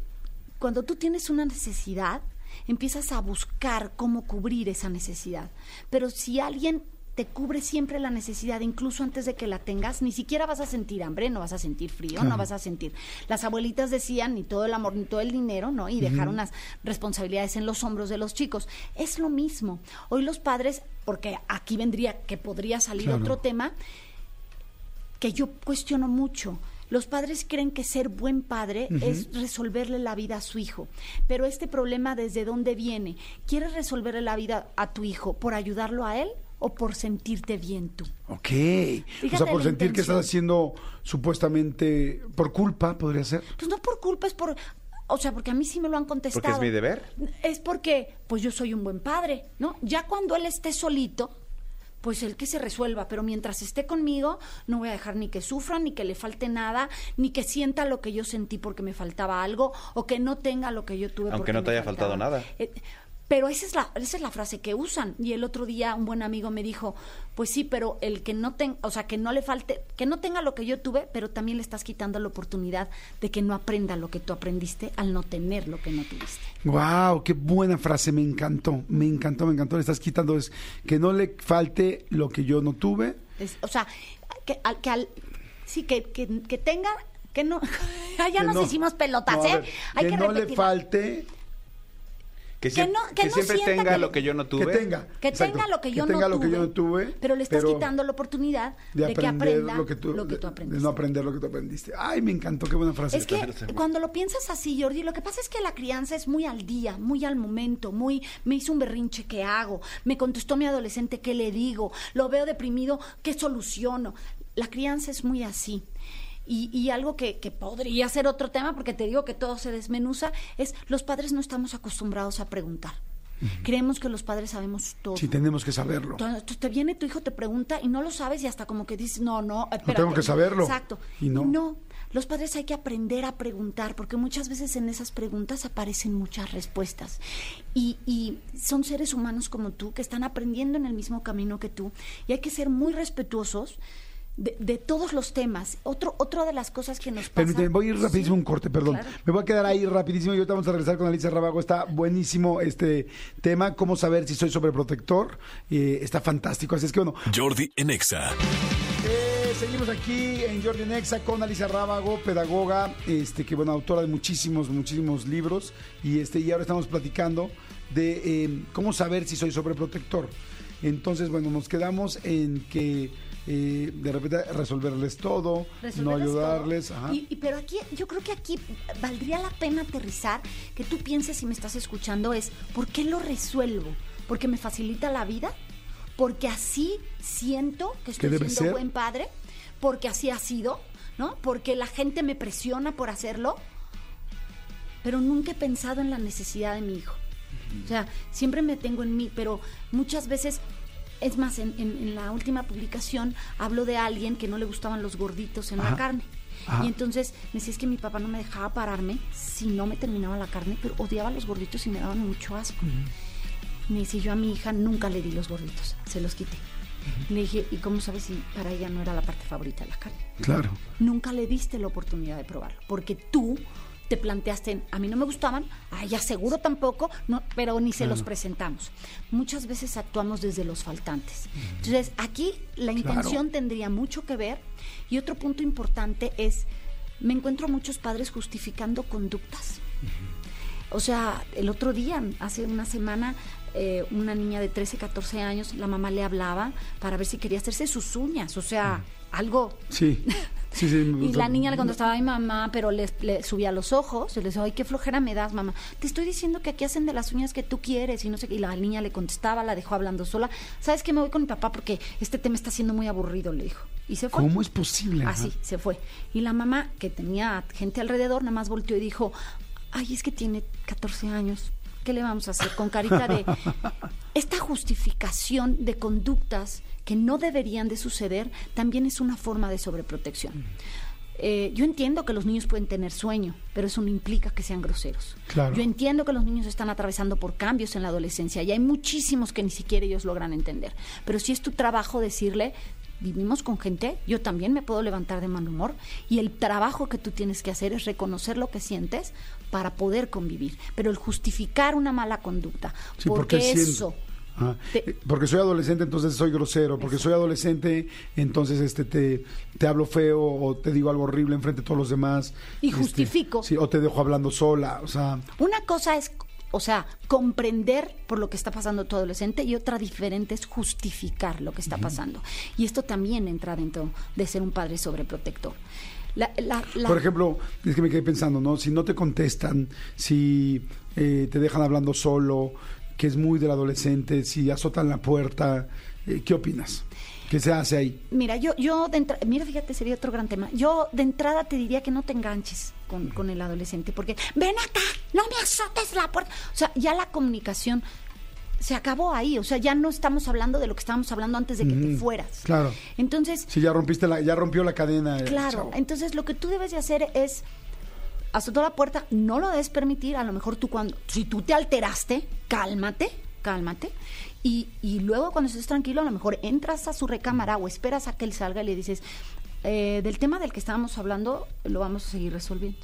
cuando tú tienes una necesidad, empiezas a buscar cómo cubrir esa necesidad. Pero si alguien te cubre siempre la necesidad, incluso antes de que la tengas, ni siquiera vas a sentir hambre, no vas a sentir frío, no vas a sentir. Las abuelitas decían ni todo el amor ni todo el dinero, ¿no? Y dejar unas responsabilidades en los hombros de los chicos. Es lo mismo. Hoy los padres, porque aquí vendría que podría salir Claro. otro tema, que yo cuestiono mucho. Los padres creen que ser buen padre es resolverle la vida a su hijo. Pero este problema, ¿desde dónde viene? ¿Quieres resolverle la vida a tu hijo por ayudarlo a él o por sentirte bien tú? Ok. o sea, por sentir que estás haciendo supuestamente por culpa, podría ser. Pues no por culpa, es por... O sea, porque a mí sí me lo han contestado. Porque es mi deber. Es porque, pues yo soy un buen padre, ¿no? Ya cuando él esté solito, pues el que se resuelva, pero mientras esté conmigo, no voy a dejar ni que sufra, ni que le falte nada, ni que sienta lo que yo sentí porque me faltaba algo, o que no tenga lo que yo tuve Aunque porque no te me haya faltado nada. Eh, Pero esa es, la, esa es la frase que usan. Y el otro día un buen amigo me dijo, pues sí, pero el que no tenga, o sea, que no le falte, que no tenga lo que yo tuve, pero también le estás quitando la oportunidad de que no aprenda lo que tú aprendiste al no tener lo que no tuviste. Wow, qué buena frase, me encantó, me encantó, me encantó. Le estás quitando es que no le falte lo que yo no tuve. Es- o sea, que al, que al- sí, que, que, que tenga, que no, ya Que nos no- hicimos pelotas, no, ¿eh? ver, Hay que que, no le falte, Que, no- que que no siempre tenga que- lo que yo no tuve. que tenga. Que exacto, tenga lo que yo, tenga no, lo tuve, que yo no tuve. pero le estás quitando la oportunidad de, que aprenda lo que tú, de- de aprendiste. no aprender lo que tú aprendiste. Ay, me encantó, qué buena frase. Es que cuando lo piensas así, Jordi, lo que pasa es que la crianza es muy al día, muy al momento, muy me hizo un berrinche, ¿qué hago? Me contestó mi adolescente, ¿qué le digo? Lo veo deprimido, ¿qué soluciono? La crianza es muy así. Y, y algo que, que podría ser otro tema, porque te digo que todo se desmenuza, es los padres no estamos acostumbrados a preguntar. Creemos que los padres sabemos todo. Sí, tenemos que saberlo. Entonces te viene tu hijo, te pregunta y no lo sabes y hasta como que dices, no, no, espérate. tengo que saberlo. Exacto. Y no. los padres hay que aprender a preguntar porque muchas veces en esas preguntas aparecen muchas respuestas. Y, y son seres humanos como tú que están aprendiendo en el mismo camino que tú y hay que ser muy respetuosos. De, de todos los temas. Otro, otra de las cosas que nos pasa. Permíteme, voy a ir rapidísimo Sí, un corte, perdón. claro. Me voy a quedar ahí rapidísimo y ahorita vamos a regresar con Alicia Rabago. Está buenísimo este tema, cómo saber si soy sobreprotector. Eh, está fantástico. Así es que bueno, Jordi en Exa. Eh, seguimos aquí en Jordi Nexa con Alicia Rábago, pedagoga, este, que bueno, autora de muchísimos, muchísimos libros. Y este, y ahora estamos platicando de eh, cómo saber si soy sobreprotector. Entonces, bueno, nos quedamos en que eh, de repente resolverles todo, no resolverles ayudarles. todo. ajá. Y, y- pero aquí, yo creo que aquí valdría la pena aterrizar, que tú pienses si me estás escuchando, es ¿por qué lo resuelvo? ¿Porque me facilita la vida? ¿Porque así siento que estoy siendo ser? buen padre? ¿Porque así ha sido? ¿No? ¿Porque la gente me presiona por hacerlo? Pero nunca he pensado en la necesidad de mi hijo. O sea, siempre me tengo en mí, pero muchas veces, es más, en, en- en la última publicación hablo de alguien que no le gustaban los gorditos en Ajá. la carne. Ajá. Y entonces me decía, es que mi papá no me dejaba pararme si no me terminaba la carne, pero odiaba los gorditos y me daban mucho asco. Me dice, yo a mi hija nunca le di los gorditos, se los quité. Le dije, ¿y cómo sabes si para ella no era la parte favorita de la carne? Claro. nunca le diste la oportunidad de probarlo, porque tú te planteaste, en, a mí no me gustaban, a ella seguro tampoco, no, pero ni se los presentamos. Muchas veces actuamos desde los faltantes. Entonces, aquí la intención tendría mucho que ver y otro punto importante es, me encuentro muchos padres justificando conductas. O sea, el otro día, hace una semana, eh, una niña de 13, 14 años, la mamá le hablaba para ver si quería hacerse sus uñas, o sea, algo Sí. Sí, sí. y la niña le contestaba, ay mamá, pero le, le subía los ojos, y le decía, ay, qué flojera me das, mamá. Te estoy diciendo que aquí hacen de las uñas que tú quieres, y no sé qué. Y la niña le contestaba, la dejó hablando sola. ¿Sabes qué? Me voy con mi papá porque este tema está siendo muy aburrido, le dijo. Y se fue. ¿Cómo es posible? Así, se fue. Y la mamá, que tenía gente alrededor, nada más volteó y dijo, ay, es que tiene 14 años. ¿Qué le vamos a hacer? Con carita de... Esta justificación de conductas que no deberían de suceder también es una forma de sobreprotección. Eh, yo entiendo que los niños pueden tener sueño, pero eso no implica que sean groseros. Claro. Yo entiendo que los niños están atravesando por cambios en la adolescencia y hay muchísimos que ni siquiera ellos logran entender. Pero si es tu trabajo decirle, vivimos con gente, yo también me puedo levantar de mal humor y el trabajo que tú tienes que hacer es reconocer lo que sientes para poder convivir. Pero el justificar una mala conducta, Sí, porque eso... Te- Eh, Porque soy adolescente, entonces soy grosero. Porque soy adolescente, entonces este te, te hablo feo o te digo algo horrible enfrente de todos los demás. Y Este, justifico. sí, o te dejo hablando sola. O sea, Una cosa es, o sea, comprender por lo que está pasando tu adolescente y otra diferente es justificar lo que está pasando. Y esto también entra dentro de ser un padre sobreprotector. La- la- la- por ejemplo, es que me quedé pensando, ¿no? Si no te contestan, si eh, te dejan hablando solo, que es muy del adolescente, si azotan la puerta, eh, ¿qué opinas? ¿Qué se hace ahí? Mira, yo, yo de entra- mira, fíjate, sería otro gran tema. Yo de entrada te diría que no te enganches con, con el adolescente, porque ven acá, no me azotes la puerta. O sea, ya la comunicación se acabó ahí. O sea, ya no estamos hablando de lo que estábamos hablando antes de que te fueras. claro. Entonces, Si ya rompiste la, ya rompió la cadena. eh, Claro, chavo. entonces lo que tú debes de hacer es azotó la puerta, no lo debes permitir, a lo mejor tú cuando, si tú te alteraste, cálmate, cálmate, y, luego cuando estés tranquilo, a lo mejor entras a su recámara o esperas a que él salga y le dices, eh, del tema del que estábamos hablando, lo vamos a seguir resolviendo.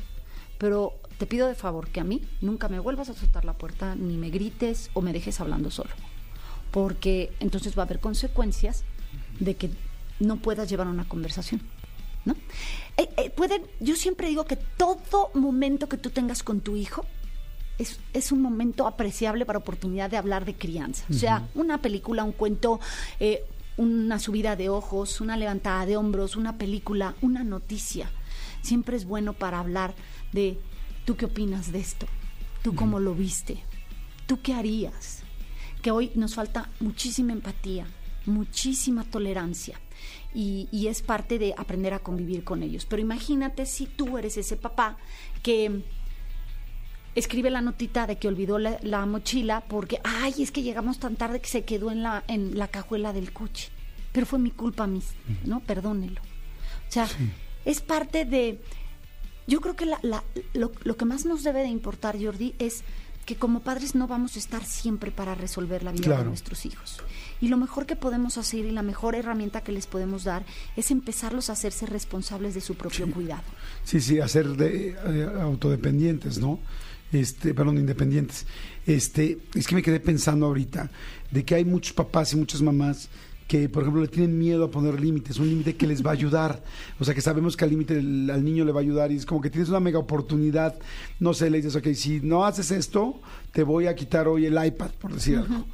Pero te pido de favor que a mí nunca me vuelvas a azotar la puerta, ni me grites o me dejes hablando solo. Porque entonces va a haber consecuencias de que no puedas llevar una conversación. ¿no? Eh, eh, pueden, yo siempre digo que todo momento que tú tengas con tu hijo es, es un momento apreciable para oportunidad de hablar de crianza. O sea, una película, un cuento, eh, una subida de ojos, una levantada de hombros, una película, una noticia. Siempre es bueno para hablar de tú qué opinas de esto, tú cómo lo viste, tú qué harías. Que hoy nos falta muchísima empatía, muchísima tolerancia y, y es parte de aprender a convivir con ellos. Pero imagínate si tú eres ese papá que escribe la notita de que olvidó la, la mochila porque, ay, es que llegamos tan tarde que se quedó en la, en la cajuela del coche. Pero fue mi culpa, mis, ¿no? Perdónelo. O sea, es parte de... Yo creo que la- la- lo, lo que más nos debe de importar, Jordi, es que como padres no vamos a estar siempre para resolver la vida de nuestros hijos. Y lo mejor que podemos hacer y la mejor herramienta que les podemos dar es empezarlos a hacerse responsables de su propio cuidado. Sí, sí, hacer de, eh, autodependientes, ¿no? Este, perdón, independientes. Este, es que me quedé pensando ahorita de que hay muchos papás y muchas mamás que, por ejemplo, le tienen miedo a poner límites, un límite que les va a ayudar. O sea, que sabemos que al límite al niño le va a ayudar y es como que tienes una mega oportunidad. No sé, le dices, ok, si no haces esto, te voy a quitar hoy el iPad, por decir algo.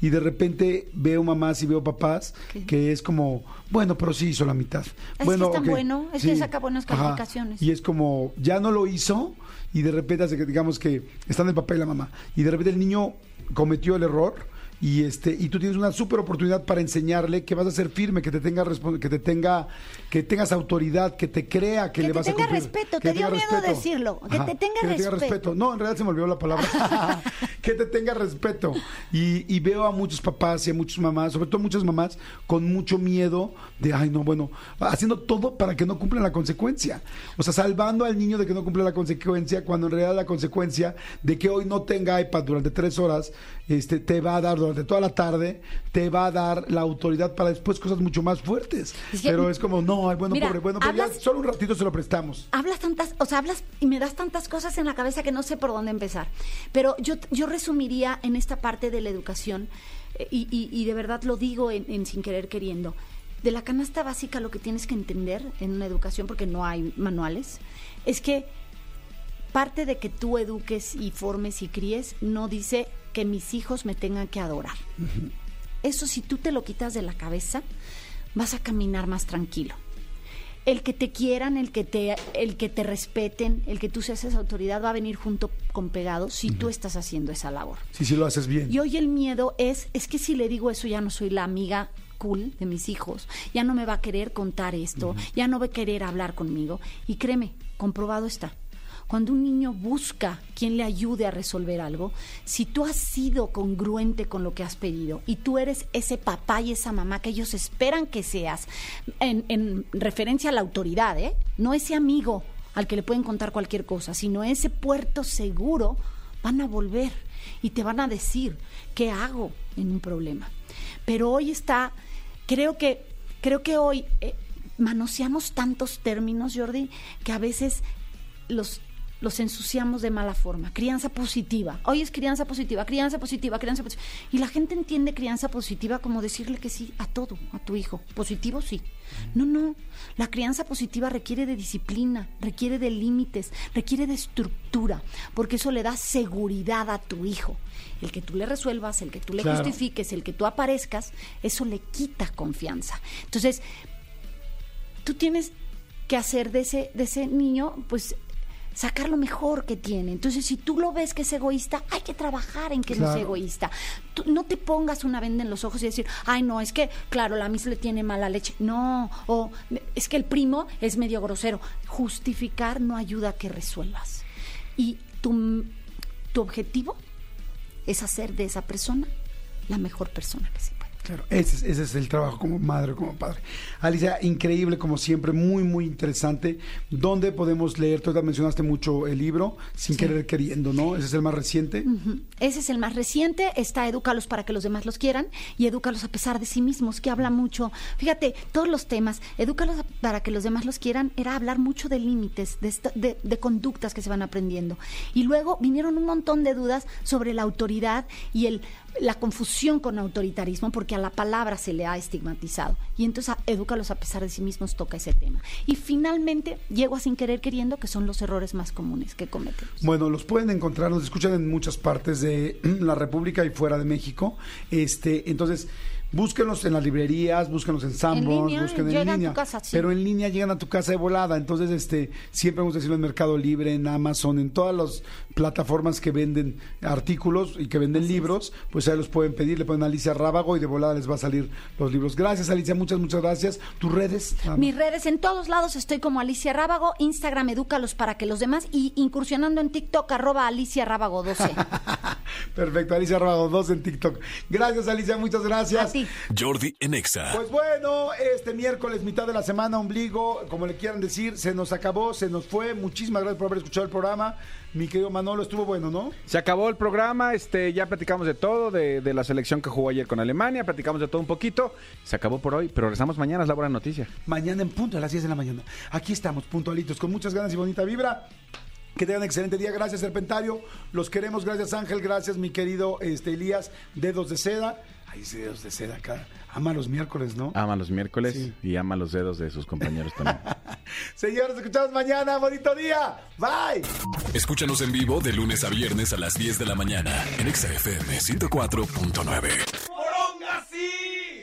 Y de repente veo mamás y veo papás que es como, bueno, pero sí hizo la mitad. que bueno, es tan bueno, es que saca buenas Ajá. calificaciones. Y es como, ya no lo hizo y de repente, digamos que está en el papel la mamá y de repente el niño cometió el error y este y tú tienes una súper oportunidad para enseñarle que vas a ser firme, que te tenga que te tenga que tengas autoridad, que te crea que, Que le vas a tenga cumplir. respeto, Que te dio tenga miedo decirlo, que te tenga respeto. No, en realidad se me olvidó la palabra. que te tenga respeto. Y, y veo a muchos papás y a muchas mamás, sobre todo muchas mamás, con mucho miedo de, ay, no, bueno, haciendo todo para que no cumplan la consecuencia. O sea, salvando al niño de que no cumpla la consecuencia, cuando en realidad la consecuencia de que hoy no tenga iPad durante tres horas, este, te va a dar durante toda la tarde, te va a dar la autoridad para después cosas mucho más fuertes. Es que- Pero es como, no, ay, bueno, Mira, pobre, bueno, pero ya hablas- solo un ratito se lo prestamos. hablas tantas, o sea, hablas y me das tantas cosas en la cabeza que no sé por dónde empezar. Pero yo, yo resumiría en esta parte de la educación, eh, y, y- y de verdad lo digo en, en sin querer queriendo. De la canasta básica lo que tienes que entender en una educación, porque no hay manuales, es que parte de que tú eduques y formes y críes no dice que mis hijos me tengan que adorar. Eso si tú te lo quitas de la cabeza, vas a caminar más tranquilo. El que te quieran, el que te, el que te respeten, el que tú seas esa autoridad va a venir junto con pegado si tú estás haciendo esa labor. Sí, sí lo haces bien. Y hoy el miedo es, es que si le digo eso ya no soy la amiga cool de mis hijos, ya no me va a querer contar esto, ya no va a querer hablar conmigo. Y créeme, comprobado está. Cuando un niño busca quien le ayude a resolver algo, si tú has sido congruente con lo que has pedido y tú eres ese papá y esa mamá que ellos esperan que seas, en, en referencia a la autoridad, ¿eh? no ese amigo al que le pueden contar cualquier cosa, sino ese puerto seguro, van a volver y te van a decir qué hago en un problema. Pero hoy está, creo que, creo que hoy eh, manoseamos tantos términos, Jordi, que a veces los los ensuciamos de mala forma. Crianza positiva. Hoy es crianza positiva, crianza positiva, crianza positiva. Y la gente entiende crianza positiva como decirle que sí a todo, a tu hijo. Positivo, sí. No, no. La crianza positiva requiere de disciplina, requiere de límites, requiere de estructura, porque eso le da seguridad a tu hijo. El que tú le resuelvas, el que tú le Claro. justifiques, el que tú aparezcas, eso le quita confianza. Entonces, tú tienes que hacer de ese, de ese niño, pues sacar lo mejor que tiene. Entonces, si tú lo ves que es egoísta, hay que trabajar en que no sea egoísta. Tú no te pongas una venda en los ojos y decir, ay, no, es que, claro, la mis le tiene mala leche. No, o es que el primo es medio grosero. Justificar no ayuda a que resuelvas. Y tu, tu objetivo es hacer de esa persona la mejor persona que se puede. Claro, ese, es- ese es el trabajo como madre, como padre. Alicia, increíble como siempre, muy, muy interesante. ¿Dónde podemos leer? Tú ya mencionaste mucho el libro, Sin querer queriendo, ¿no? Ese es el más reciente. Ese es el más reciente, está Edúcalos para que los demás los quieran y Edúcalos a pesar de sí mismos, que habla mucho. Fíjate, todos los temas, Edúcalos a- para que los demás los quieran, era hablar mucho de límites, de, de- de conductas que se van aprendiendo. Y luego vinieron un montón de dudas sobre la autoridad y el la confusión con autoritarismo, porque a la palabra se le ha estigmatizado. Y entonces a Edúcalos a pesar de sí mismos toca ese tema. Y finalmente llego a sin querer queriendo, que son los errores más comunes que cometemos. Bueno, los pueden encontrar, nos escuchan en muchas partes de la República y fuera de México. Este, entonces, búsquenlos en las librerías, búsquenlos en Sanborns, busquen en llegan a tu línea. casa, sí. Pero en línea llegan a tu casa de volada. Entonces, este, siempre vamos a decirlo en Mercado Libre, en Amazon, en todas las plataformas que venden artículos y que venden libros, pues ahí los pueden pedir, le ponen Alicia Rábago y de volada les va a salir los libros. Gracias, Alicia, muchas, muchas gracias. ¿Tus redes? Vamos. Mis redes en todos lados estoy como Alicia Rábago, Instagram edúcalos para que los demás y incursionando en TikTok arroba Alicia Rábago 12. Perfecto, Alicia Rábago 2 en TikTok. Gracias, Alicia, muchas gracias. A ti. Jordi en Exa. Pues bueno, este miércoles, mitad de la semana, ombligo, como le quieran decir, se nos acabó, se nos fue. Muchísimas gracias por haber escuchado el programa. Mi querido Manolo, estuvo bueno, ¿no? Se acabó el programa, este, ya platicamos de todo, de, de la selección que jugó ayer con Alemania, platicamos de todo un poquito. Se acabó por hoy, pero regresamos mañana, es la buena noticia. Mañana en punto, a las 10 de la mañana. Aquí estamos, puntualitos, con muchas ganas y bonita vibra. Que tengan un excelente día. Gracias, Serpentario. Los queremos. Gracias, Ángel. Gracias, mi querido este, Elías. Dedos de seda. Ay, dedos de seda acá. Ama los miércoles, ¿no? Ama los miércoles y ama los dedos de sus compañeros también. Señores, escuchamos mañana. Bonito día. Bye. Escúchanos en vivo de lunes a viernes a las 10 de la mañana en XFM 104.9. ¡Poronga sí!